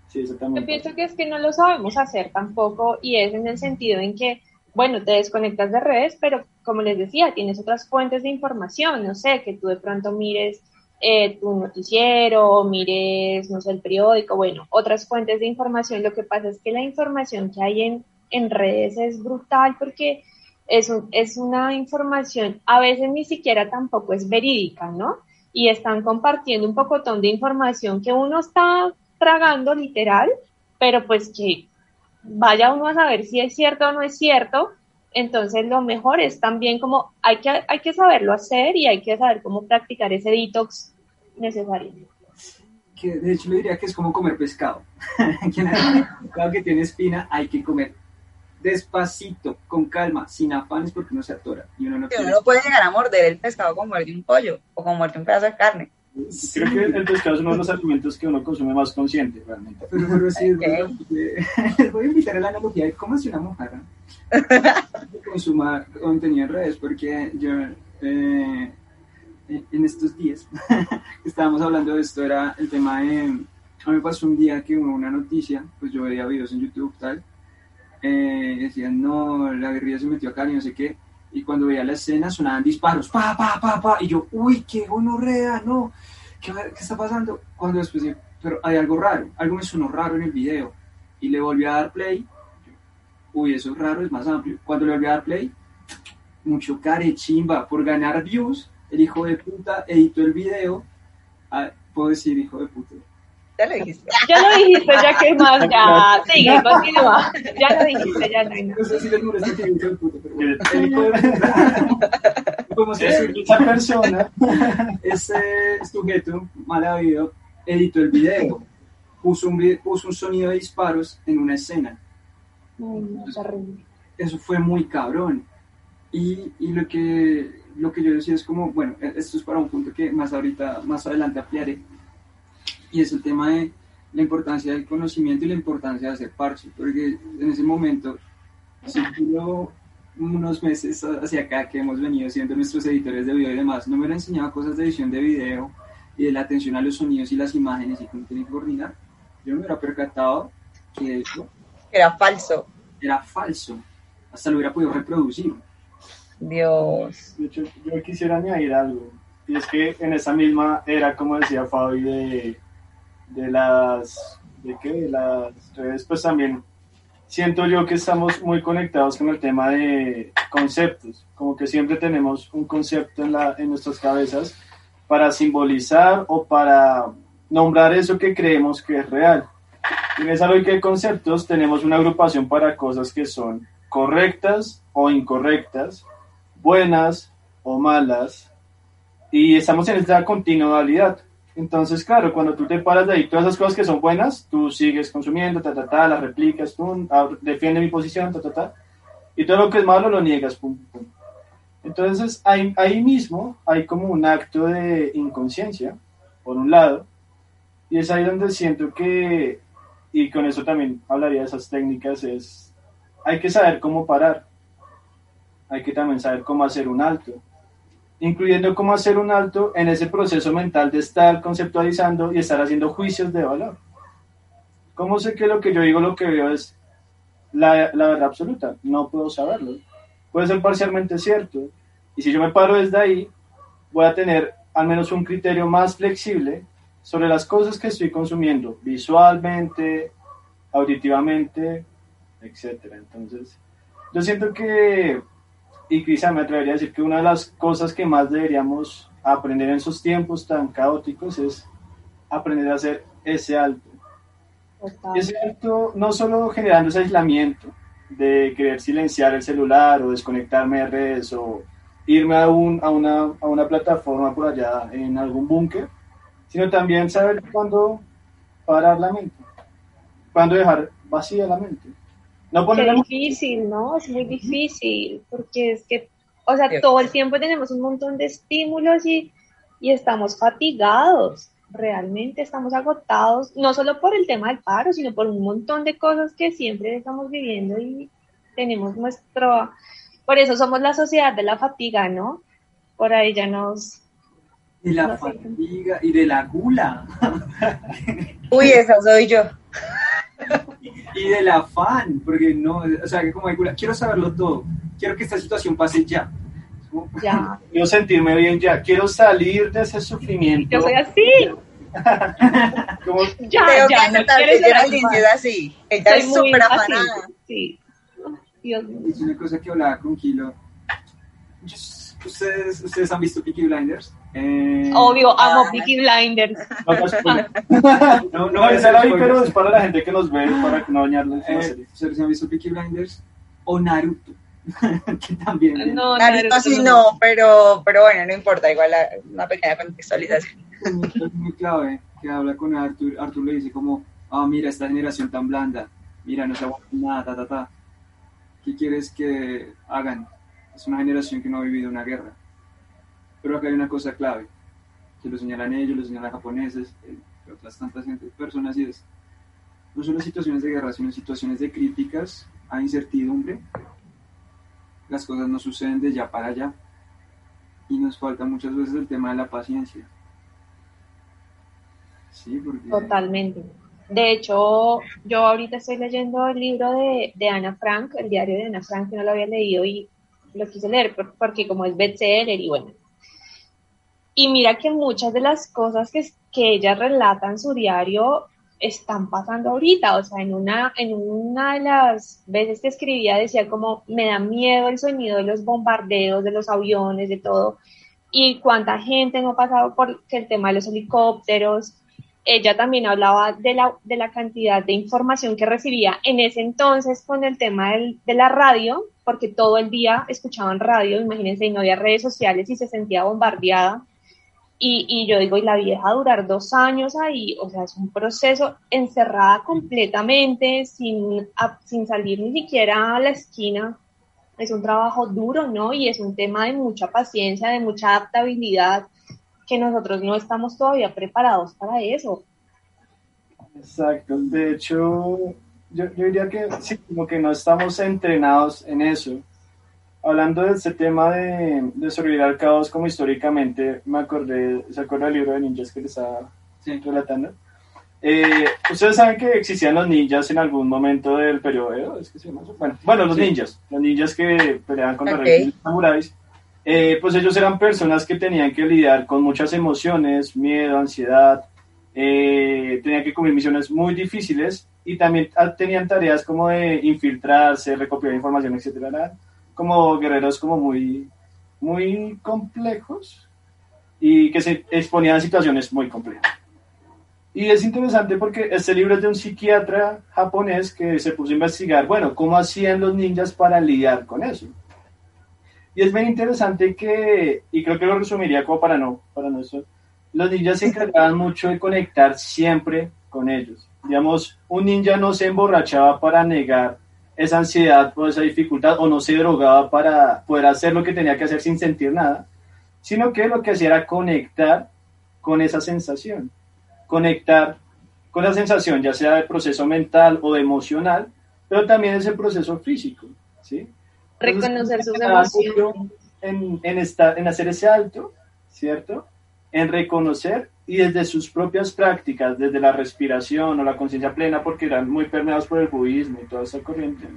Sí, eso también Yo pienso que es que no lo sabemos hacer tampoco, y es en el sentido en que bueno, te desconectas de redes, pero como les decía, tienes otras fuentes de información, no sé, que tú de pronto mires eh, tu noticiero, mires, no sé, el periódico, bueno, otras fuentes de información. Lo que pasa es que la información que hay en, en redes es brutal porque es, es una información, a veces ni siquiera tampoco es verídica, ¿no? Y están compartiendo un pocotón de información que uno está tragando literal, pero pues que vaya uno a saber si es cierto o no es cierto. Entonces lo mejor es también como hay que, hay que saberlo hacer y hay que saber cómo practicar ese detox necesario. Que de hecho le diría que es como comer pescado. pescado que tiene espina hay que comer despacito, con calma, sin afanes porque no se atora. Y uno no, uno puede llegar a morder el pescado como muerde un pollo o como muerde un pedazo de carne. Creo que el pescado es uno de los alimentos que uno consume más consciente, realmente. Pero, pero sí, les voy a invitar a la analogía de cómo es una mojarra consumar contenido en redes, porque yo eh, en estos días estábamos hablando de esto, era el tema de. A mí pasó un día que hubo una noticia, pues yo veía videos en YouTube, tal, eh, decían, no, la guerrilla se metió acá y no sé qué, y cuando veía la escena sonaban disparos, pa, pa, pa, pa, y yo, uy, qué gonorrea, no, ¿qué, qué está pasando? Cuando después dije, pero hay algo raro, algo me sonó raro en el video, y le volví a dar play, uy, eso es raro, es más amplio. Cuando le volví a dar play, mucho carechimba, por ganar views, el hijo de puta editó el video, ah, puedo decir hijo de puta. Ya lo dijiste. Ya lo dijiste, ya que más, ya. Sigue, continúa. Ya lo dijiste, ya no. No sé si les molesta que hijo de puta, pero bueno. El hijo de puta. Podemos decir Esa persona, ese sujeto mal habido editó el video, puso un, puso un sonido de disparos en una escena. No. Eso fue muy cabrón. Y, y lo, que, lo que yo decía es como, bueno, e- esto es para un punto que más ahorita, más adelante ampliaré, y es el tema de la importancia del conocimiento y la importancia de hacer parche, porque en ese momento, si yo unos meses hacia acá que hemos venido siendo nuestros editores de video y demás, no me hubiera enseñado cosas de edición de video y de la atención a los sonidos y las imágenes y cómo tienen que coordinar, yo me hubiera percatado que eso Era falso. era falso, hasta lo hubiera podido reproducir. Dios. de hecho, yo quisiera añadir algo, y es que en esa misma era, como decía Fabi, de, de las, ¿de qué? De las redes, pues también siento yo que estamos muy conectados con el tema de conceptos, como que siempre tenemos un concepto en, la, en nuestras cabezas para simbolizar o para nombrar eso que creemos que es real. Y en esa lógica de conceptos tenemos una agrupación para cosas que son correctas o incorrectas, buenas o malas, y estamos en esta continuidad. Entonces, claro, cuando tú te paras de ahí, todas esas cosas que son buenas, tú sigues consumiendo, ta, ta, ta, las replicas, pum, ah, defiende mi posición, ta, ta, ta, y todo lo que es malo lo niegas, pum, pum. Entonces, ahí, ahí mismo hay como un acto de inconsciencia, por un lado, y es ahí donde siento que, y con eso también hablaría de esas técnicas, es, hay que saber cómo parar, hay que también saber cómo hacer un alto, incluyendo cómo hacer un alto en ese proceso mental de estar conceptualizando y estar haciendo juicios de valor. ¿Cómo sé que lo que yo digo, lo que veo es la, la verdad absoluta? No puedo saberlo. Puede ser parcialmente cierto. Y si yo me paro desde ahí, voy a tener al menos un criterio más flexible sobre las cosas que estoy consumiendo, visualmente, auditivamente, etcétera. Entonces, yo siento que, y quizá me atrevería a decir que una de las cosas que más deberíamos aprender en esos tiempos tan caóticos es aprender a hacer ese alto. Total. Ese alto no solo generando ese aislamiento de querer silenciar el celular o desconectarme de redes o irme a, un, a, una, a una plataforma por allá en algún búnker, sino también saber cuándo parar la mente, cuándo dejar vacía la mente. No Qué ponerle difícil, ¿no? Es muy difícil, porque es que, o sea, Sí. todo el tiempo tenemos un montón de estímulos y, y estamos fatigados, realmente estamos agotados, no solo por el tema del paro, sino por un montón de cosas que siempre estamos viviendo y tenemos nuestro, por eso somos la sociedad de la fatiga, ¿no? Por ahí ya nos, De la No sé. fatiga y de la gula. Uy, esa soy yo. Y del afán, porque no, o sea, que como quiero saberlo todo, quiero que esta situación pase ya. Ya. Quiero sentirme bien ya, quiero salir de ese sufrimiento. Yo soy así. como, ya, Creo ya, que no Geraldine es así. Ella es súper afanada. Sí. Dios Es una cosa que hablaba con Kilo. ¿Ustedes, ¿Ustedes han visto Peaky Blinders? Eh, Obvio, amo Peaky Blinders. No, no, no, la vi, pero es para la gente que nos ve, para no dañarles eh, ¿Ustedes han visto Peaky Blinders? O Naruto. que también. No, Naruto, sí no, pero, pero bueno, no importa, igual una pequeña contextualización. Es muy clave que habla con Arthur. Arthur le dice como, ah, mira, esta generación tan blanda, mira, no se aguanta nada, ta, ta, ta. ¿Qué quieres que hagan? Es una generación que no ha vivido una guerra. Pero acá hay una cosa clave, que lo señalan ellos, lo señalan japoneses, eh, otras tantas personas, y es, no solo situaciones de guerra, sino situaciones de críticas a incertidumbre. Las cosas no suceden de ya para allá. Y nos falta muchas veces el tema de la paciencia. Sí, porque... Totalmente. De hecho, yo ahorita estoy leyendo el libro de, de Ana Frank, el diario de Ana Frank, que no lo había leído y lo quise leer porque como es bestseller y bueno. Y mira que muchas de las cosas que, que ella relata en su diario están pasando ahorita, o sea, en una, en una de las veces que escribía decía como me da miedo el sonido de los bombardeos, de los aviones, de todo, y cuánta gente no ha pasado por el tema de los helicópteros, ella también hablaba de la, de la cantidad de información que recibía en ese entonces con el tema de la radio, porque todo el día escuchaban radio, imagínense, y no había redes sociales y se sentía bombardeada. Y, y, yo digo, y la vieja durar dos años ahí, o sea, es un proceso encerrada completamente, sin, sin salir ni siquiera a la esquina. Es un trabajo duro, ¿no? Y es un tema de mucha paciencia, de mucha adaptabilidad, que nosotros no estamos todavía preparados para eso. Exacto, de hecho, yo, yo diría que sí, como que no estamos entrenados en eso. Hablando de este tema de, de sobrevivir al caos, como históricamente me acordé, ¿se acuerda del libro de ninjas que les estaba relatando? Eh, Ustedes saben que existían los ninjas en algún momento del periodo, ¿es que se llama Bueno, bueno los ninjas, los ninjas que peleaban contra okay. los samuráis. Eh, pues ellos eran personas que tenían que lidiar con muchas emociones, miedo, ansiedad, eh, tenían que cumplir misiones muy difíciles y también tenían tareas como de infiltrarse, recopilar información, etcétera, como guerreros como muy, muy complejos y que se exponían a situaciones muy complejas. Y es interesante porque este libro es de un psiquiatra japonés que se puso a investigar, bueno, cómo hacían los ninjas para lidiar con eso. Y es bien interesante que, y creo que lo resumiría como para no, para no eso, los ninjas se encargaban mucho de conectar siempre con ellos. Digamos, un ninja no se emborrachaba para negar esa ansiedad o esa dificultad, o no se drogaba para poder hacer lo que tenía que hacer sin sentir nada, sino que lo que hacía era conectar con esa sensación, conectar con la sensación, ya sea de proceso mental o de emocional, pero también ese proceso físico, ¿sí? reconocer sus emociones. En, en, estar, en hacer ese alto, ¿cierto? En reconocer y desde sus propias prácticas, desde la respiración o la conciencia plena, porque eran muy permeados por el budismo y toda esa corriente,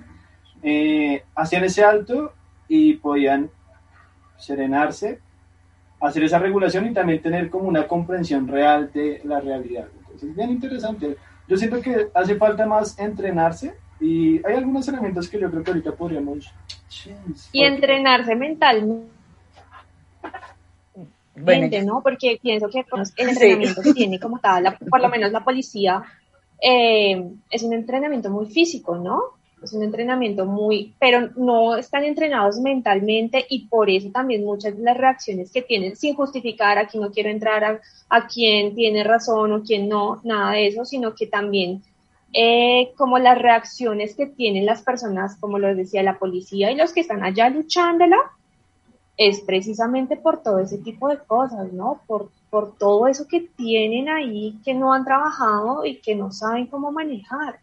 eh, hacían ese alto y podían serenarse, hacer esa regulación y también tener como una comprensión real de la realidad. Entonces, es bien interesante. Yo siento que hace falta más entrenarse y hay algunas herramientas que yo creo que ahorita podríamos y entrenarse mentalmente. ¿No? Porque pienso que el entrenamiento que tiene como tal, por lo menos la policía, eh, es un entrenamiento muy físico, ¿no? Es un entrenamiento muy, pero no están entrenados mentalmente y por eso también muchas de las reacciones que tienen, sin justificar, aquí no quiero entrar a, a quién tiene razón o quién no, nada de eso, sino que también eh, como las reacciones que tienen las personas, como lo decía la policía y los que están allá luchándola, es precisamente por todo ese tipo de cosas, ¿no? Por, por todo eso que tienen ahí que no han trabajado y que no saben cómo manejar.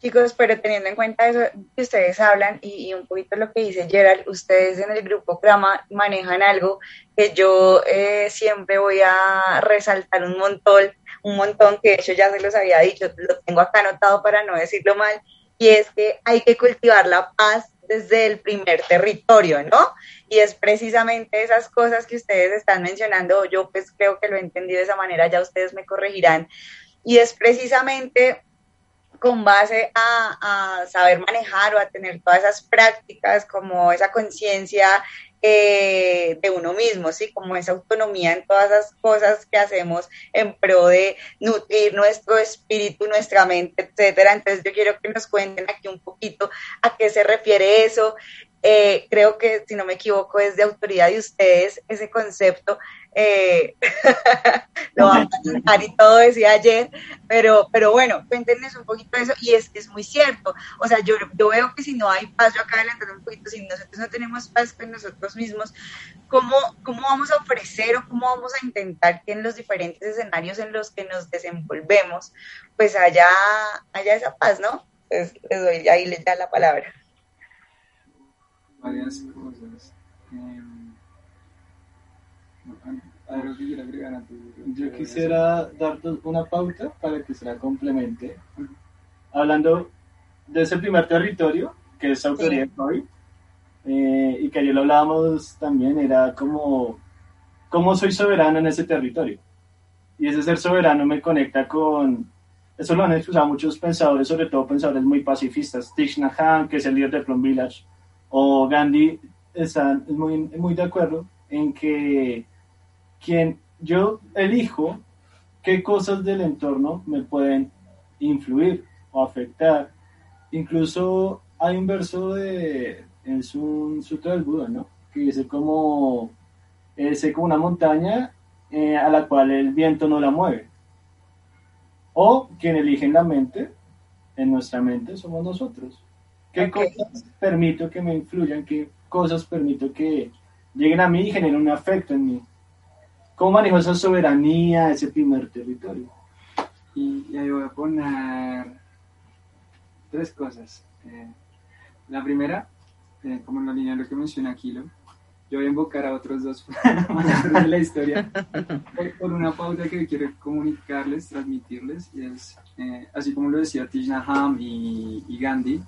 Chicos, pero teniendo en cuenta eso que ustedes hablan y, un poquito lo que dice Gerald, ustedes en el grupo Crama manejan algo que yo eh, siempre voy a resaltar un montón, un montón que de hecho ya se los había dicho, lo tengo acá anotado para no decirlo mal, y es que hay que cultivar la paz desde el primer territorio, ¿no? Y es precisamente esas cosas que ustedes están mencionando, yo pues creo que lo he entendido de esa manera, ya ustedes me corregirán, y es precisamente con base a, saber manejar o a tener todas esas prácticas, como esa conciencia eh, de uno mismo, ¿sí? Como esa autonomía en todas esas cosas que hacemos en pro de nutrir nuestro espíritu, nuestra mente, etcétera. Entonces yo quiero que nos cuenten aquí un poquito a qué se refiere eso. Eh, creo que, si no me equivoco, es de autoridad de ustedes ese concepto eh, lo vamos a contar y todo decía ayer, pero, pero bueno, cuéntenos un poquito de eso y es, es muy cierto, o sea, yo, yo veo que si no hay paz, yo acá adelantando un poquito, si nosotros no tenemos paz con nosotros mismos, ¿cómo, ¿cómo vamos a ofrecer o cómo vamos a intentar que en los diferentes escenarios en los que nos desenvolvemos, pues haya, haya esa paz, ¿no? Entonces les doy ahí les da la palabra. Varias cosas. Eh, yo quisiera dar una pauta para que se la complemente. Hablando de ese primer territorio, que es autoría de hoy, eh, y que ayer lo hablábamos también, era como, ¿cómo soy soberano en ese territorio? Y ese ser soberano me conecta con, eso lo han expresado muchos pensadores, sobre todo pensadores muy pacifistas, Thich Nhat Hanh, que es el líder de Plum Village, o Gandhi, están muy, muy de acuerdo en que quien yo elijo qué cosas del entorno me pueden influir o afectar. Incluso hay un verso de, es un sutra del Buda, ¿no? Que dice como, es como una montaña eh, a la cual el viento no la mueve. O quien elige en la mente, en nuestra mente somos nosotros. ¿Qué cosas permito que me influyan? ¿Qué cosas permito que lleguen a mí y generen un afecto en mí? ¿Cómo manejo esa soberanía, ese primer territorio? Y, ahí voy a poner tres cosas. Eh, la primera, eh, como en la línea de lo que menciona Kilo, yo voy a invocar a otros dos de la historia por, una pauta que quiero comunicarles, transmitirles, y es, eh, así como lo decía Tishnaham y, y Gandhi,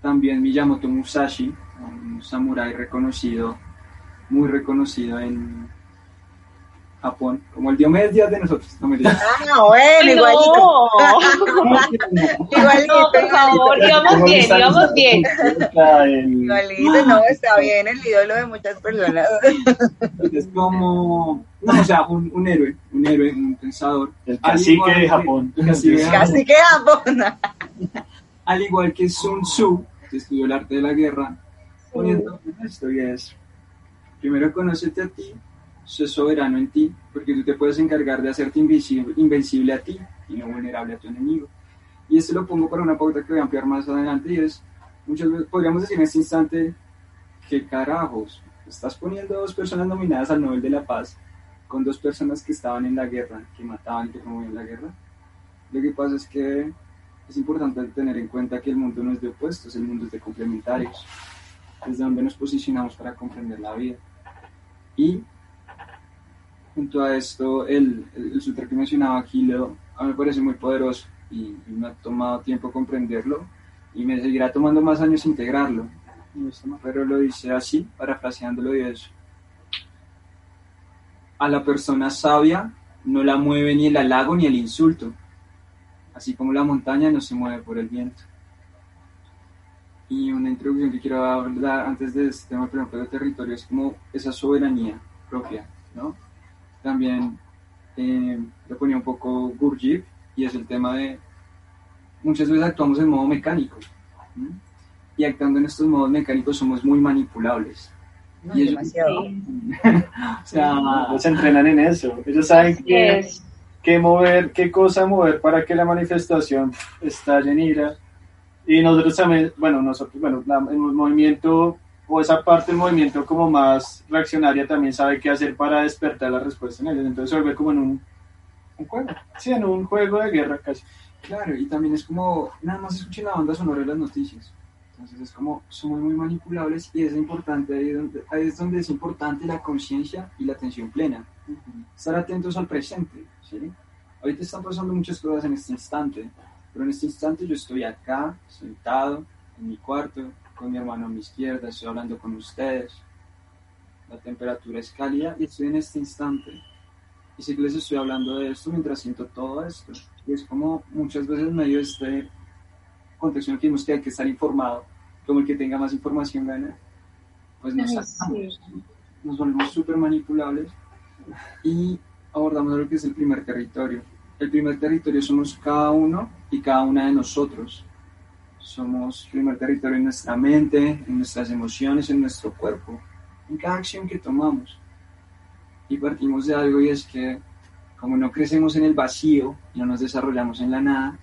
también Miyamoto Musashi, un samurái reconocido, muy reconocido en, Japón, como el Diomedes Díaz de nosotros. No me digas. Ah, bueno, igualito. igualito. No, por favor, íbamos bien, íbamos bien. Igualito, no, está bien el ídolo de muchas personas. Es como, no, o sea, un, un héroe, un héroe, un pensador. El cacique de Japón. El cacique de Japón. Al igual que Sun Tzu, que estudió el arte de la guerra, poniendo esto y es, primero conócete a ti es soberano en ti, porque tú te puedes encargar de hacerte invisible, invencible a ti y no vulnerable a tu enemigo. Y esto lo pongo para una pauta que voy a ampliar más adelante y es, muchas veces podríamos decir en este instante, ¿qué carajos? Estás poniendo dos personas nominadas al Nobel de la Paz con dos personas que estaban en la guerra, que mataban y que promovían la guerra. Lo que pasa es que es importante tener en cuenta que el mundo no es de opuestos, el mundo es de complementarios, desde donde nos posicionamos para comprender la vida. Y junto a esto, el, el, sutra que mencionaba aquí, a mí me parece muy poderoso y, me ha tomado tiempo comprenderlo y me seguirá tomando más años integrarlo. Pero lo dice así, parafraseándolo de eso. A la persona sabia no la mueve ni el halago ni el insulto, así como la montaña no se mueve por el viento. Y una introducción que quiero dar antes de este tema, por ejemplo, de territorio, es como esa soberanía propia, ¿no? También eh, le ponía un poco Gurdjieff y es el tema de muchas veces actuamos en modo mecánico y actuando en estos modos mecánicos somos muy manipulables. y demasiado. o sea, se entrenan en eso. Ellos saben qué, qué mover, qué cosa mover para que la manifestación estalle en ira. Y nosotros también, bueno, nosotros, bueno, el movimiento o esa parte del movimiento como más reaccionaria también sabe qué hacer para despertar la respuesta en ellos. Entonces se vuelve como en un, juego, sí, en un juego de guerra casi. Claro, y también es como, nada más escuchen la banda sonora de las noticias. Entonces es como, somos muy manipulables y es importante, ahí, donde, ahí es donde es importante la conciencia y la atención plena. Estar atentos al presente, ¿sí? Ahorita están pasando muchas cosas en este instante, pero en este instante yo estoy acá, sentado, en mi cuarto, con mi hermano a mi izquierda, estoy hablando con ustedes. La temperatura es cálida y estoy en este instante. Y si les estoy hablando de esto mientras siento todo esto. Y es como muchas veces medio este contexto en el que que hay que estar informado, como el que tenga más información gana, pues nos sacamos, nos volvemos súper manipulables y abordamos lo que es el primer territorio. El primer territorio somos cada uno y cada una de nosotros. Somos primer territorio en nuestra mente, en nuestras emociones, en nuestro cuerpo, en cada acción que tomamos. Y partimos de algo y es que como no crecemos en el vacío y no nos desarrollamos en la nada,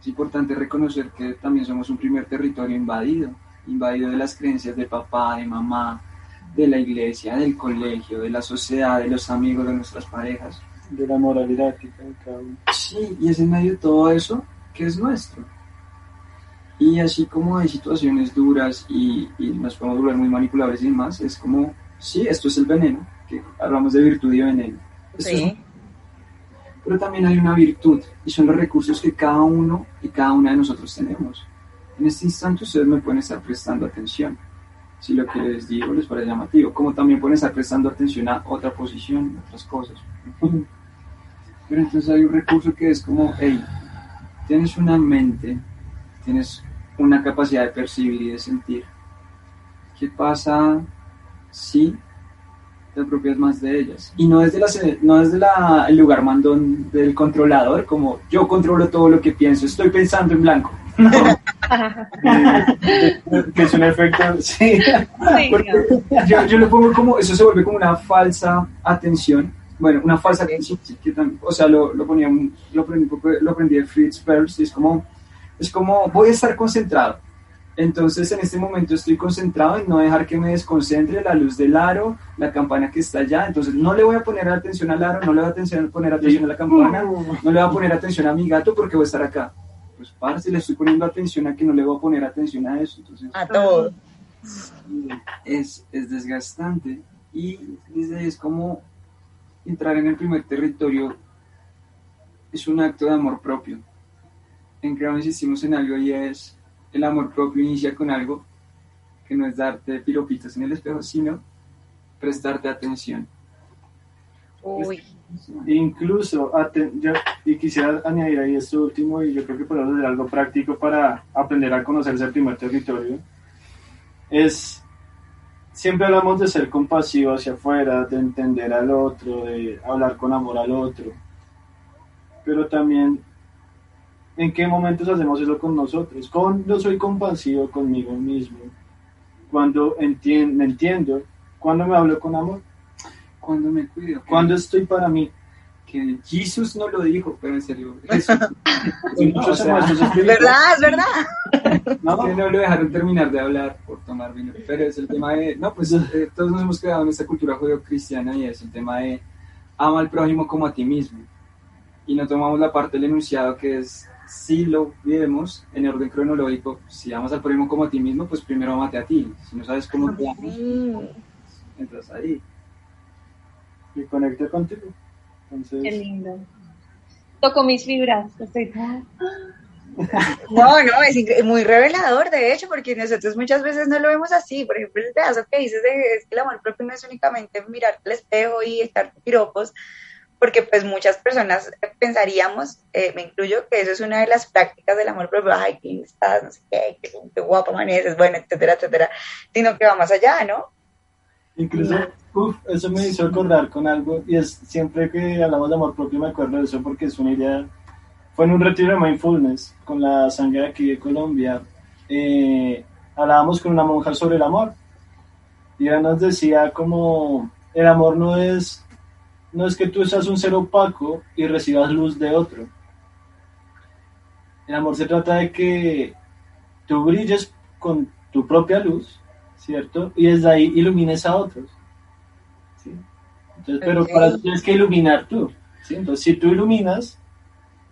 es importante reconocer que también somos un primer territorio invadido, invadido de las creencias de papá, de mamá, de la iglesia, del colegio, de la sociedad, de los amigos, de nuestras parejas. De la moralidad que cada uno. Sí, y es en medio de todo eso que es nuestro. Y así como hay situaciones duras y, nos podemos volver muy manipulables y demás, es como, sí, esto es el veneno, que hablamos de virtud y veneno. sí pero también hay una virtud y son los recursos que cada uno y cada una de nosotros tenemos. En este instante ustedes me pueden estar prestando atención, si lo que les digo les parece llamativo, como también pueden estar prestando atención a otra posición, otras cosas. Pero entonces hay un recurso que es como, hey, tienes una mente, tienes una capacidad de percibir y de sentir. ¿Qué pasa si te apropias más de ellas. Y no desde, la, no desde la, el lugar mandón del controlador, como yo controlo todo lo que pienso, estoy pensando en blanco. que es un efecto, sí. yo, yo, lo pongo como, eso se vuelve como una falsa atención. Bueno, una falsa atención, que o sea, lo, lo ponía, lo aprendí, lo aprendí de Fritz Perls, y es como, es como, voy a estar concentrado entonces en este momento estoy concentrado en no dejar que me desconcentre la luz del aro, la campana que está allá. Entonces no le voy a poner atención al aro, no le voy a poner atención a la campana, no le voy a poner atención a mi gato porque voy a estar acá. Pues parce, le estoy poniendo atención a que no le voy a poner atención a eso. Entonces, a todo. Es, es desgastante y es como entrar en el primer territorio es un acto de amor propio. En que insistimos en algo y es el amor propio inicia con algo que no es darte piropitos en el espejo, sino prestarte atención. Uy. Incluso, yo, y quisiera añadir ahí esto último, y yo creo que podemos hacer algo práctico para aprender a conocer ese primer territorio, es, siempre hablamos de ser compasivo hacia afuera, de entender al otro, de hablar con amor al otro, pero también ¿En qué momentos hacemos eso con nosotros? Cuando soy compasivo conmigo mismo, cuando entiendo, me entiendo, cuando me hablo con amor, cuando me cuido, cuando estoy para mí. Que Jesús no lo dijo, pero en serio, Jesús. es verdad, es verdad. No, que no lo dejaron terminar de hablar por tomar vino. Pero es el tema de, no, pues eh, todos nos hemos quedado en esta cultura judeo-cristiana y es el tema de ama al prójimo como a ti mismo. Y no tomamos la parte del enunciado que es si lo vemos en orden cronológico, si amas al prójimo como a ti mismo, pues primero amate a ti. Si no sabes cómo te amas, entras ahí. Y conecta contigo. Qué lindo. Toco mis fibras, estoy No, no, es muy revelador, de hecho, porque nosotros muchas veces no lo vemos así. Por ejemplo, el pedazo que dices de es que el amor propio no es únicamente mirar al espejo y estar piropos, porque pues muchas personas pensaríamos, eh, me incluyo, que eso es una de las prácticas del amor propio, ay, ¿quién estás? No sé qué, qué, guapo amaneces, bueno, etcétera, etcétera, sino que va más allá, ¿no? Incluso, uf, eso me hizo acordar con algo, y es siempre que hablamos de amor propio me acuerdo de eso porque es una idea, fue en un retiro de mindfulness con la sangre aquí de Colombia, eh, hablábamos con una monja sobre el amor, y ella nos decía como, el amor no es no es que tú seas un ser opaco y recibas luz de otro. El amor se trata de que tú brilles con tu propia luz, ¿cierto? Y desde ahí ilumines a otros. ¿sí? Entonces, pero para eso tienes que iluminar tú. ¿sí? Entonces, si tú iluminas,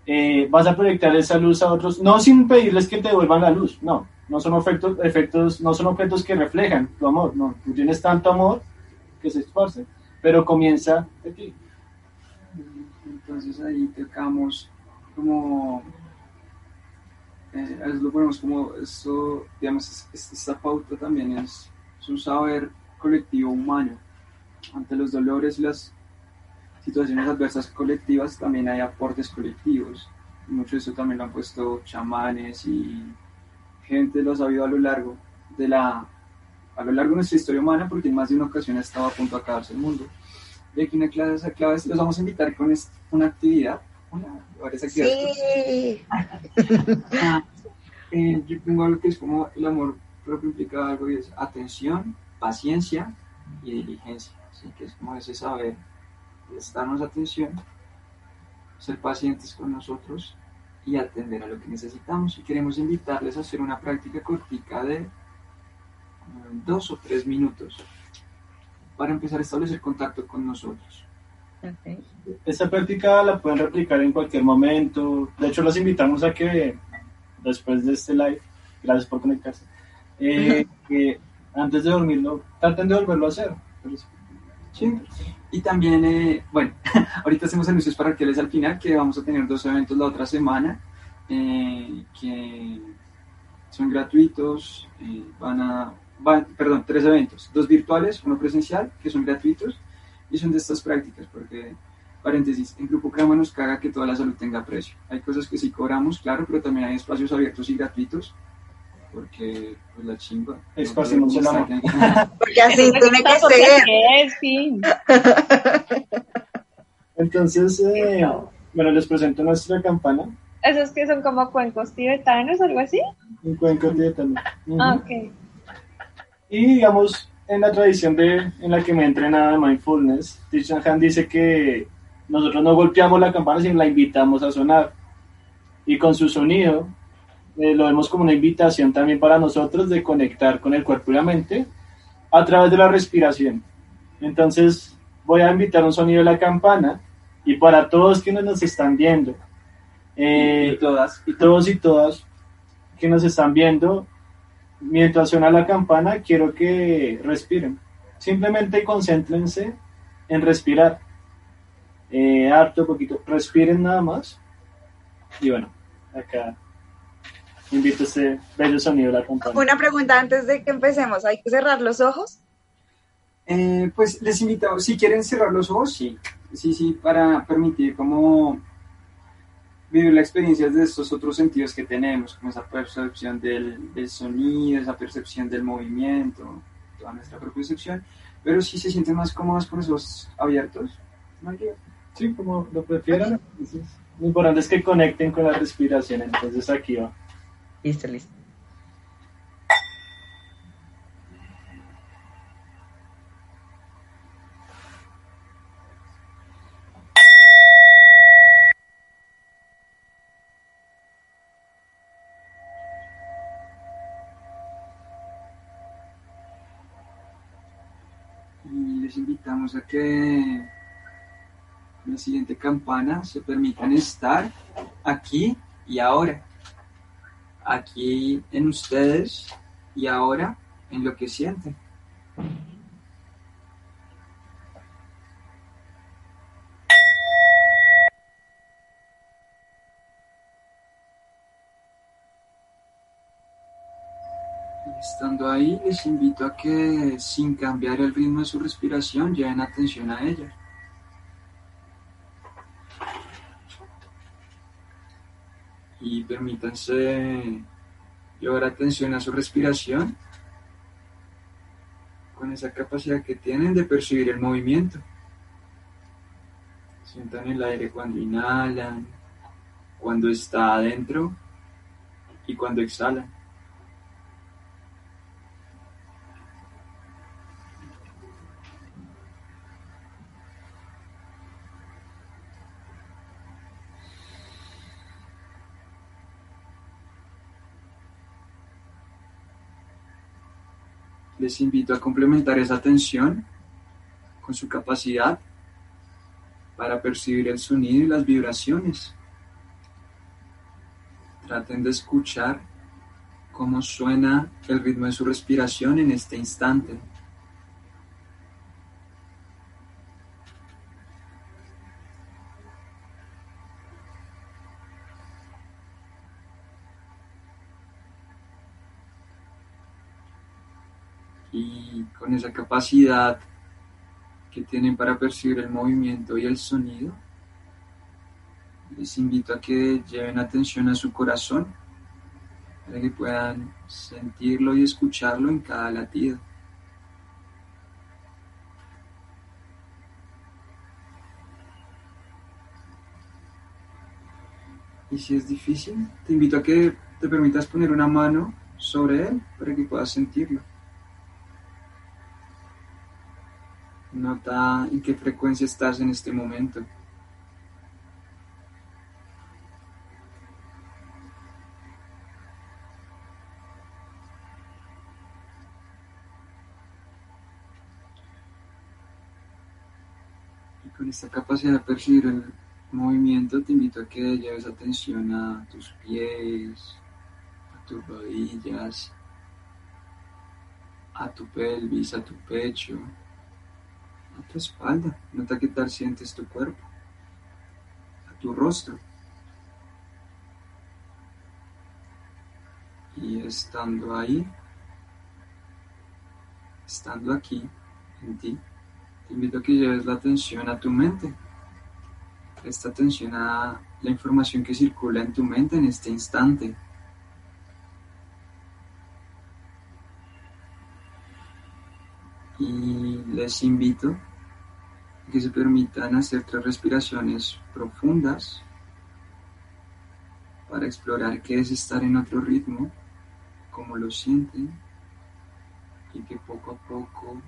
eh, vas a proyectar esa luz a otros, no sin pedirles que te devuelvan la luz, no, no son efectos, efectos, no son objetos que reflejan tu amor, no, tú tienes tanto amor que se esfuerce, pero comienza de ti. Entonces ahí tocamos como, eh, lo ponemos como eso, digamos, esta pauta también es, es un saber colectivo humano ante los dolores y las situaciones adversas colectivas también hay aportes colectivos. mucho de eso también lo han puesto chamanes y gente lo ha sabido a lo largo de la a lo largo de nuestra historia humana porque en más de una ocasión ha estado a punto de acabarse el mundo. De aquí una clase, esa clave los vamos a invitar con una actividad, una, varias actividades. Sí. Eh, yo tengo algo que es como el amor propio implica algo y es atención, paciencia y diligencia. Así que es como ese saber prestarnos atención, ser pacientes con nosotros y atender a lo que necesitamos. Y queremos invitarles a hacer una práctica cortica de dos o tres minutos para empezar a establecer contacto con nosotros. Esta práctica la pueden replicar en cualquier momento. De hecho, los invitamos a que después de este live, gracias por conectarse, eh, que antes de dormirlo, traten de volverlo a hacer. Sí. Y también, eh, bueno, ahorita hacemos anuncios parroquiales al final, que vamos a tener dos eventos la otra semana, eh, que son gratuitos, eh, van a, van, perdón, tres eventos, dos virtuales, uno presencial, que son gratuitos, y son de estas prácticas, porque, paréntesis, en Grupo Crema nos caga que toda la salud tenga precio. Hay cosas que sí cobramos, claro, pero también hay espacios abiertos y gratuitos, porque pues la chimba. Espacio se la Porque así tiene que ser. Entonces, eh, bueno, les presento nuestra campana. ¿Esos que son como cuencos tibetanos o algo así? Un cuenco tibetano. Ah, ok. Y digamos, en la tradición de, en la que me he entrenado de mindfulness, Tishan Han dice que nosotros no golpeamos la campana, sino la invitamos a sonar. Y con su sonido eh, lo vemos como una invitación también para nosotros de conectar con el cuerpo y la mente a través de la respiración. Entonces voy a invitar un sonido de la campana y para todos quienes nos están viendo, eh, y todas, y todos y todas que nos están viendo, mientras suena la campana, quiero que respiren. Simplemente concéntrense en respirar. Eh, harto, poquito. Respiren nada más. Y bueno, acá invito ese bello sonido de la campana. Una pregunta antes de que empecemos, ¿hay que cerrar los ojos? Eh, pues les invito, si quieren cerrar los ojos, sí, sí, sí, para permitir como vivir la experiencia de estos otros sentidos que tenemos, como esa percepción del, del sonido, esa percepción del movimiento, toda nuestra percepción, pero si se sienten más cómodos con los ojos abiertos, Sí, como lo prefieran. Lo importante es que conecten con la respiración, entonces aquí va. Listo, listo. Que la siguiente campana se permitan estar aquí y ahora aquí en ustedes y ahora en lo que sienten. estando ahí, les invito a que sin cambiar el ritmo de su respiración lleven atención a ella. y permítanse llevar atención a su respiración con esa capacidad que tienen de percibir el movimiento. Sientan el aire cuando inhalan, cuando está adentro y cuando exhalan. Les invito a complementar esa atención con su capacidad para percibir el sonido y las vibraciones traten de escuchar cómo suena el ritmo de su respiración en este instante. Y con esa capacidad que tienen para percibir el movimiento y el sonido, les invito a que lleven atención a su corazón para que puedan sentirlo y escucharlo en cada latido. Y si es difícil, te invito a que te permitas poner una mano sobre él para que puedas sentirlo. Nota en qué frecuencia estás en este momento. Y con esta capacidad de percibir el movimiento, te invito a que lleves atención a tus pies, a tus rodillas, a tu pelvis, a tu pecho a tu espalda. Nota qué tal sientes tu cuerpo, a tu rostro. Y estando ahí, estando aquí, en ti, te invito a que lleves la atención a tu mente. Presta atención a la información que circula en tu mente en este instante. Les invito que se permitan hacer tres respiraciones profundas para explorar qué es estar en otro ritmo, cómo lo sienten y que poco a poco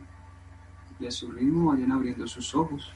y a su ritmo vayan abriendo sus ojos.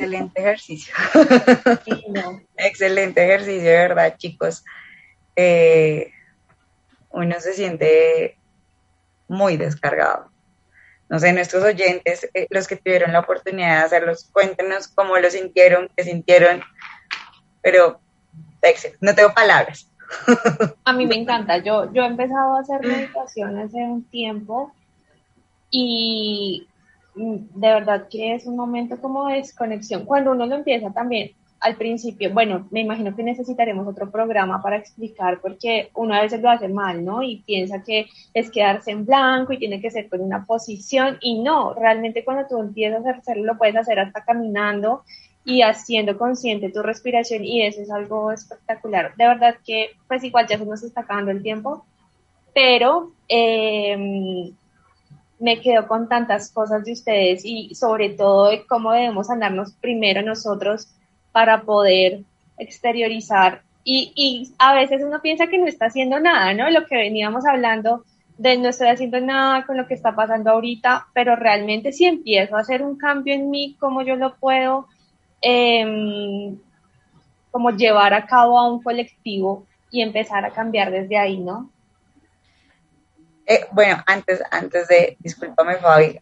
Excelente ejercicio. Excelente ejercicio, de verdad, chicos. Eh, uno se siente muy descargado. No sé, nuestros oyentes, eh, los que tuvieron la oportunidad de hacerlos, cuéntenos cómo lo sintieron, qué sintieron, pero no tengo palabras. A mí me encanta, yo, yo he empezado a hacer meditación hace un tiempo y de verdad que es un momento como de desconexión. Cuando uno lo empieza también al principio, bueno, me imagino que necesitaremos otro programa para explicar porque uno a veces lo hace mal, ¿no? Y piensa que es quedarse en blanco y tiene que ser con una posición y no, realmente cuando tú empiezas a hacerlo lo puedes hacer hasta caminando y haciendo consciente tu respiración y eso es algo espectacular. De verdad que pues igual ya se nos está acabando el tiempo, pero eh, me quedo con tantas cosas de ustedes y sobre todo de cómo debemos sanarnos primero nosotros para poder exteriorizar. Y, y a veces uno piensa que no está haciendo nada, ¿no? Lo que veníamos hablando de no estoy haciendo nada con lo que está pasando ahorita, pero realmente si empiezo a hacer un cambio en mí, cómo yo lo puedo eh, como llevar a cabo a un colectivo y empezar a cambiar desde ahí, ¿no? Eh, bueno, antes, antes de, discúlpame Fabi,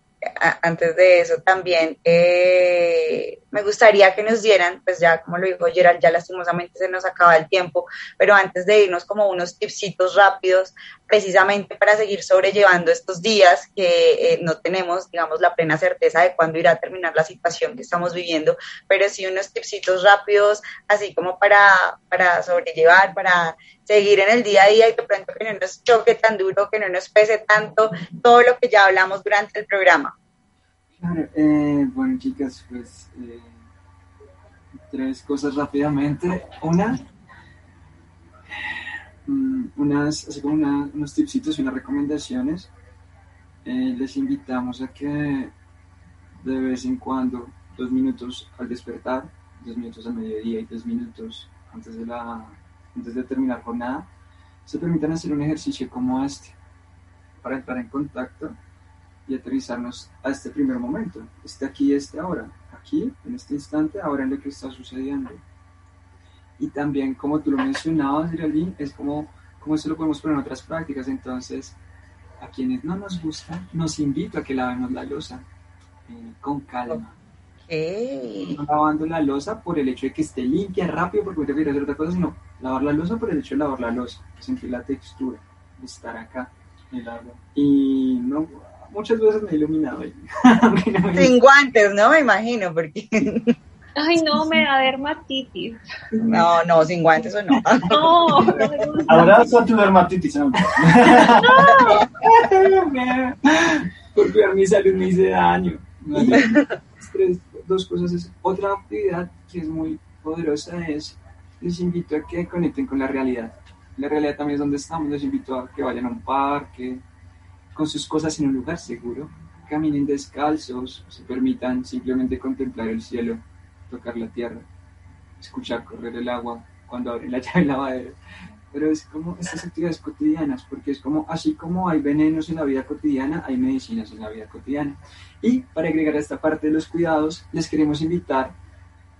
antes de eso también eh, me gustaría que nos dieran, pues ya como lo dijo Gerald, ya lastimosamente se nos acaba el tiempo, pero antes de irnos como unos tipsitos rápidos, precisamente para seguir sobrellevando estos días que eh, no tenemos, digamos, la plena certeza de cuándo irá a terminar la situación que estamos viviendo, pero sí unos tipsitos rápidos, así como para, para sobrellevar, para seguir en el día a día y de pronto que no nos choque tan duro, que no nos pese tanto todo lo que ya hablamos durante el programa. Eh, bueno chicas, pues eh, tres cosas rápidamente. Una, unas, así como unos tipsitos y unas recomendaciones. Eh, les invitamos a que de vez en cuando, dos minutos al despertar, dos minutos al mediodía y dos minutos antes de, la, antes de terminar jornada, se permitan hacer un ejercicio como este para estar en contacto y aterrizarnos a este primer momento, este aquí este ahora, aquí, en este instante, ahora en lo que está sucediendo. Y también, como tú lo mencionabas, Geraldine, es como, como eso lo podemos poner en otras prácticas, entonces, a quienes no nos gusta, nos invito a que lavemos la losa eh, con calma. No lavando la losa por el hecho de que esté limpia, rápido, porque no te quieres hacer otra cosa, sino lavar la losa por el hecho de lavar la losa, sentir la textura, estar acá en el agua. Y no, muchas veces me he iluminado ahí. Sin guantes, ¿no? Me imagino, porque... Ay, no, me da dermatitis. No, no, sin guantes o no. No, no Ahora son tu dermatitis. ¿no? Por cuidar mi salud me hice daño. Tres, dos cosas. Es, otra actividad que es muy poderosa es, les invito a que conecten con la realidad. La realidad también es donde estamos. Les invito a que vayan a un parque, con sus cosas en un lugar seguro, caminen descalzos, se permitan simplemente contemplar el cielo, tocar la tierra, escuchar correr el agua cuando abre la llave lavadero. Pero es como estas actividades cotidianas, porque es como, así como hay venenos en la vida cotidiana, hay medicinas en la vida cotidiana. Y para agregar a esta parte de los cuidados, les queremos invitar,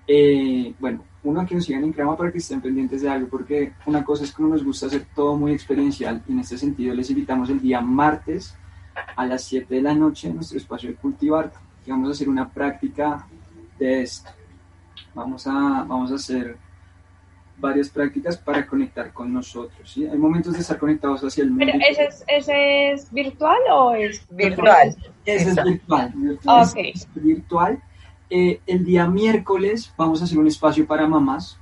eh, bueno, uno, a que nos sigan en Crema para que estén pendientes de algo, porque una cosa es que nos gusta hacer todo muy experiencial, y en este sentido les invitamos el día martes a las 7 de la noche en nuestro espacio de cultivar, que vamos a hacer una práctica de esto. Vamos a, vamos a hacer varias prácticas para conectar con nosotros. ¿sí? Hay momentos de estar conectados hacia el mundo. ¿Pero ese es, ese es virtual o es Virtual. Ese es virtual. virtual Ok. es virtual. Eh, el día miércoles vamos a hacer un espacio para mamás.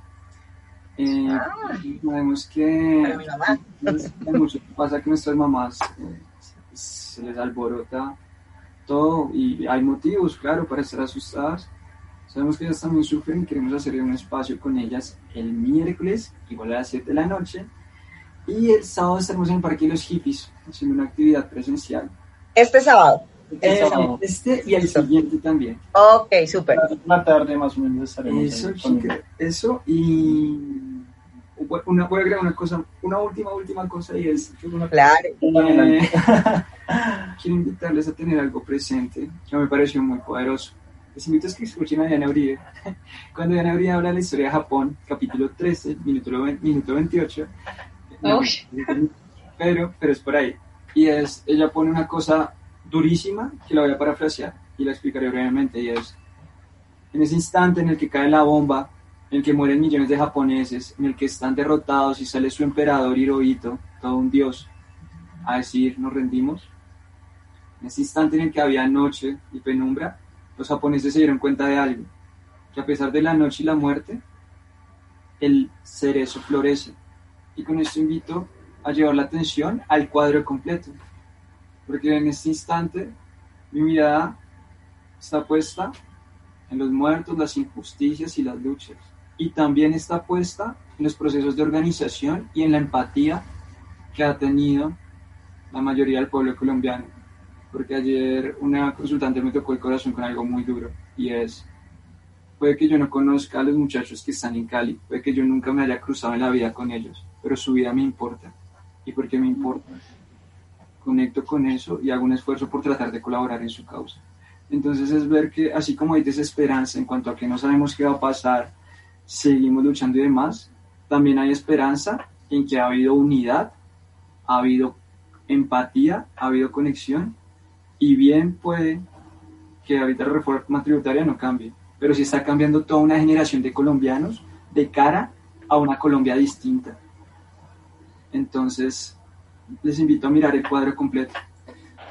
Eh, sabemos que Para mi mamá. hay mucho que pasa que nuestras mamás eh, se les alborota todo y hay motivos, claro, para estar asustadas. Sabemos que ellas también sufren y queremos hacer un espacio con ellas el miércoles, igual a las 7 de la noche. Y el sábado estaremos en el Parque de los Hippies, haciendo una actividad presencial. Este sábado. Eh, sábado. este y el Listo. siguiente también. Ok, súper. Una tarde más o menos estaremos Eso, chica, eso y una, voy a agregar una cosa, una última, última cosa y es una- Claro. eh, quiero invitarles a tener algo presente que me pareció muy poderoso. Les invito a que escuchen a Diana Uribe. Cuando Diana Uribe habla de la historia de Japón, capítulo 13, minuto, minuto 28, no, pero, pero es por ahí. Y es, ella pone una cosa durísima que la voy a parafrasear y la explicaré brevemente y es, en ese instante en el que cae la bomba, en el que mueren millones de japoneses, en el que están derrotados y sale su emperador Hirohito, todo un dios, a decir, nos rendimos. En ese instante en el que había noche y penumbra, los japoneses se dieron cuenta de algo, que a pesar de la noche y la muerte, el cerezo florece. Y con esto invito a llevar la atención al cuadro completo, porque en este instante mi mirada está puesta en los muertos, las injusticias y las luchas. Y también está puesta en los procesos de organización y en la empatía que ha tenido la mayoría del pueblo colombiano. Porque ayer una consultante me tocó el corazón con algo muy duro y es, puede que yo no conozca a los muchachos que están en Cali, puede que yo nunca me haya cruzado en la vida con ellos, pero su vida me importa. ¿Y por qué me importa? Conecto con eso y hago un esfuerzo por tratar de colaborar en su causa. Entonces es ver que así como hay desesperanza en cuanto a que no sabemos qué va a pasar, seguimos luchando y demás, también hay esperanza en que ha habido unidad, ha habido empatía, ha habido conexión y bien puede que ahorita la reforma tributaria no cambie, pero sí está cambiando toda una generación de colombianos de cara a una Colombia distinta. Entonces, les invito a mirar el cuadro completo.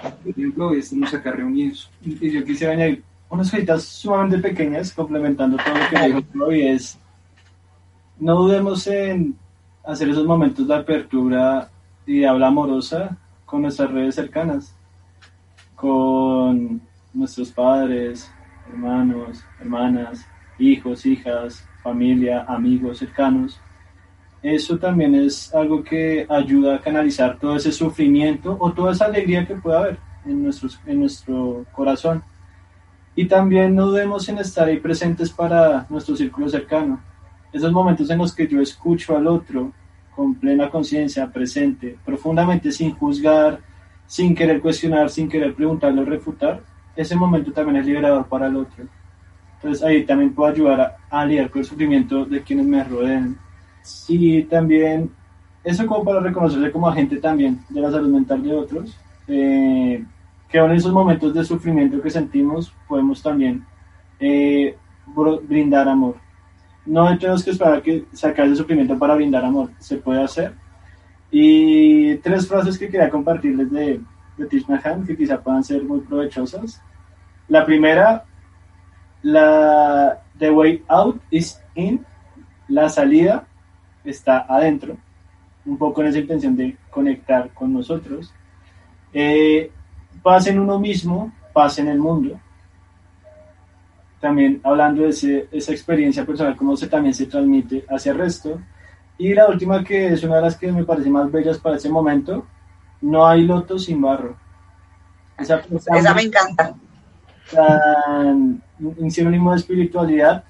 Por ejemplo, hoy estamos acá reunidos. Y yo quisiera añadir unas cositas sumamente pequeñas, complementando todo lo que dijo y es, no dudemos en hacer esos momentos de apertura y de habla amorosa con nuestras redes cercanas, con nuestros padres, hermanos, hermanas, hijos, hijas, familia, amigos cercanos. Eso también es algo que ayuda a canalizar todo ese sufrimiento o toda esa alegría que pueda haber en, nuestros, en nuestro corazón. Y también no dudemos en estar ahí presentes para nuestro círculo cercano. Esos momentos en los que yo escucho al otro con plena conciencia, presente, profundamente sin juzgar, sin querer cuestionar, sin querer preguntarle o refutar, ese momento también es liberador para el otro. Entonces ahí también puedo ayudar a, a lidiar con el sufrimiento de quienes me rodeen. Y también eso como para reconocerse como agente también de la salud mental de otros, eh, que en esos momentos de sufrimiento que sentimos podemos también eh, brindar amor. No tenemos que esperar que sacar el sufrimiento para brindar amor, se puede hacer. Y tres frases que quería compartirles de, de Tish que quizá puedan ser muy provechosas. La primera, la the way out is in, la salida está adentro, un poco en esa intención de conectar con nosotros. Eh, paz en uno mismo, paz en el mundo. También hablando de esa experiencia personal, cómo se, también se transmite hacia el resto. Y la última, que es una de las que me parece más bellas para ese momento, no hay loto sin barro. Esa, esa me encanta. un sinónimo de espiritualidad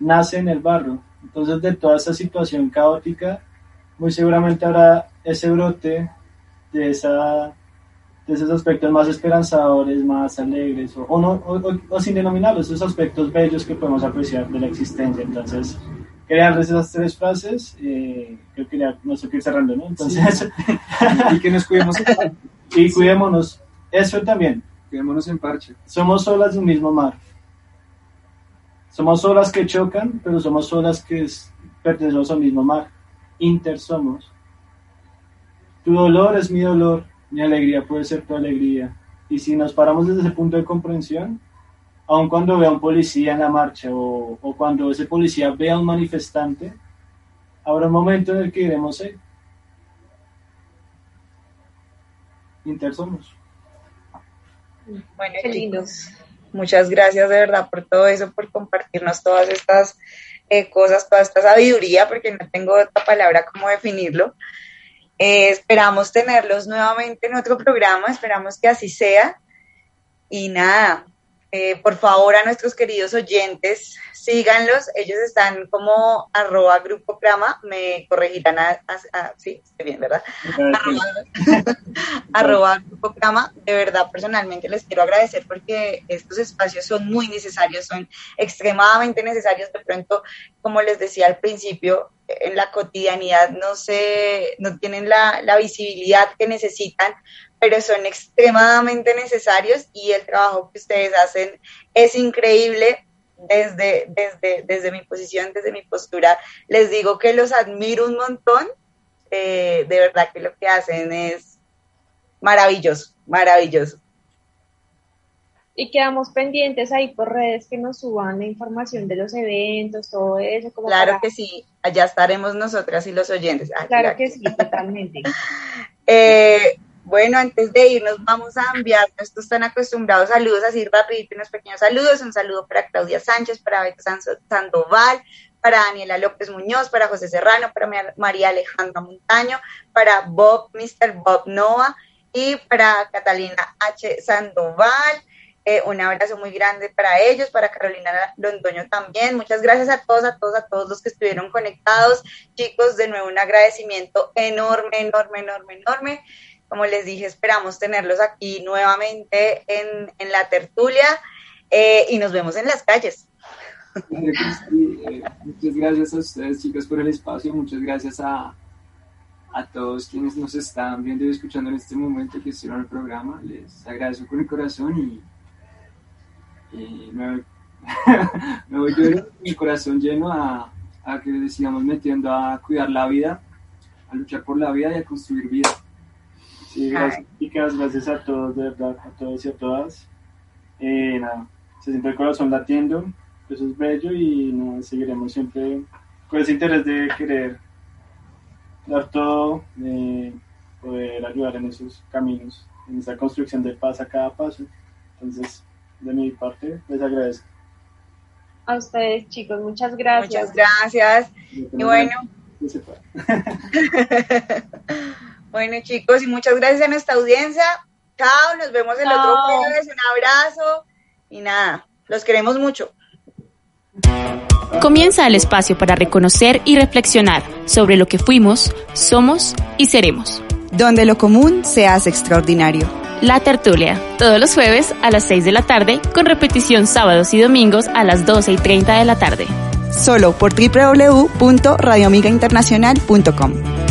nace en el barro. Entonces, de toda esa situación caótica, muy seguramente habrá ese brote de, esa, de esos aspectos más esperanzadores, más alegres, o, no, o, sin denominarlos, esos aspectos bellos que podemos apreciar de la existencia. Entonces, darles esas tres frases, eh, creo que ya no sé qué ir cerrando, ¿no? Entonces, y que nos cuidemos. y cuidémonos, eso también. Cuidémonos en parche. Somos olas de un mismo mar. Somos olas que chocan, pero somos olas que pertenecemos al mismo mar. Inter somos. Tu dolor es mi dolor, mi alegría puede ser tu alegría. Y si nos paramos desde ese punto de comprensión, aun cuando vea un policía en la marcha o, cuando ese policía vea a un manifestante, habrá un momento en el que diremos, hey, Inter somos. Bueno, qué lindos. Muchas gracias de verdad por todo eso, por compartirnos todas estas eh, cosas, toda esta sabiduría, porque no tengo otra palabra como definirlo. Eh, esperamos tenerlos nuevamente en otro programa, esperamos que así sea. Y nada, eh, por favor a nuestros queridos oyentes, síganlos, ellos están como arroba grupo crama, me corregirán a, sí, estoy bien, ¿verdad? arroba, grupo crama, de verdad personalmente les quiero agradecer porque estos espacios son muy necesarios, son extremadamente necesarios, de pronto, como les decía al principio, en la cotidianidad no se, no tienen la, la visibilidad que necesitan, pero son extremadamente necesarios y el trabajo que ustedes hacen es increíble. Desde, desde, desde mi posición, desde mi postura, les digo que los admiro un montón. Eh, de verdad que lo que hacen es maravilloso, maravilloso. Y quedamos pendientes ahí por redes que nos suban la información de los eventos, todo eso. claro que sí, allá estaremos nosotras y los oyentes. Claro que sí, totalmente. eh, bueno, antes de irnos vamos a enviar estos están acostumbrados saludos así rapidito, unos pequeños saludos. Un saludo para Claudia Sánchez, para Beto Sandoval, para Daniela López Muñoz, para José Serrano, para María Alejandra Montaño, para Bob, Mr. Bob Nova y para Catalina H. Sandoval. Eh, un abrazo muy grande para ellos, para Carolina Londoño también. Muchas gracias a todos, a todos, a todos los que estuvieron conectados. Chicos, de nuevo un agradecimiento enorme, enorme, enorme, enorme. Como les dije, esperamos tenerlos aquí nuevamente en, en la tertulia eh, y nos vemos en las calles. Eh, muchas gracias a ustedes, chicos, por el espacio. Muchas gracias a, a todos quienes nos están viendo y escuchando en este momento que hicieron el programa. Les agradezco con el corazón y, me, voy yo mi corazón lleno a, a que sigamos metiendo a cuidar la vida, a luchar por la vida y a construir vida. Sí, gracias, chicas, gracias a todos, de verdad, a todos y a todas. Eh, nada, se siente el corazón latiendo, eso es bello y nada, seguiremos siempre con ese interés de querer dar todo, de poder ayudar en esos caminos, en esa construcción de paz a cada paso. Entonces, de mi parte, les agradezco. A ustedes, chicos, muchas gracias. Muchas gracias. Y bueno. Bueno, chicos, y muchas gracias a nuestra audiencia. Chao, nos vemos el otro jueves. Un abrazo y nada, los queremos mucho. Comienza el espacio para reconocer y reflexionar sobre lo que fuimos, somos y seremos. donde lo común se hace extraordinario. La tertulia, todos los jueves a las 6 de la tarde, con repetición sábados y domingos a las 12 y 30 de la tarde. Solo por www.radioamigainternacional.com.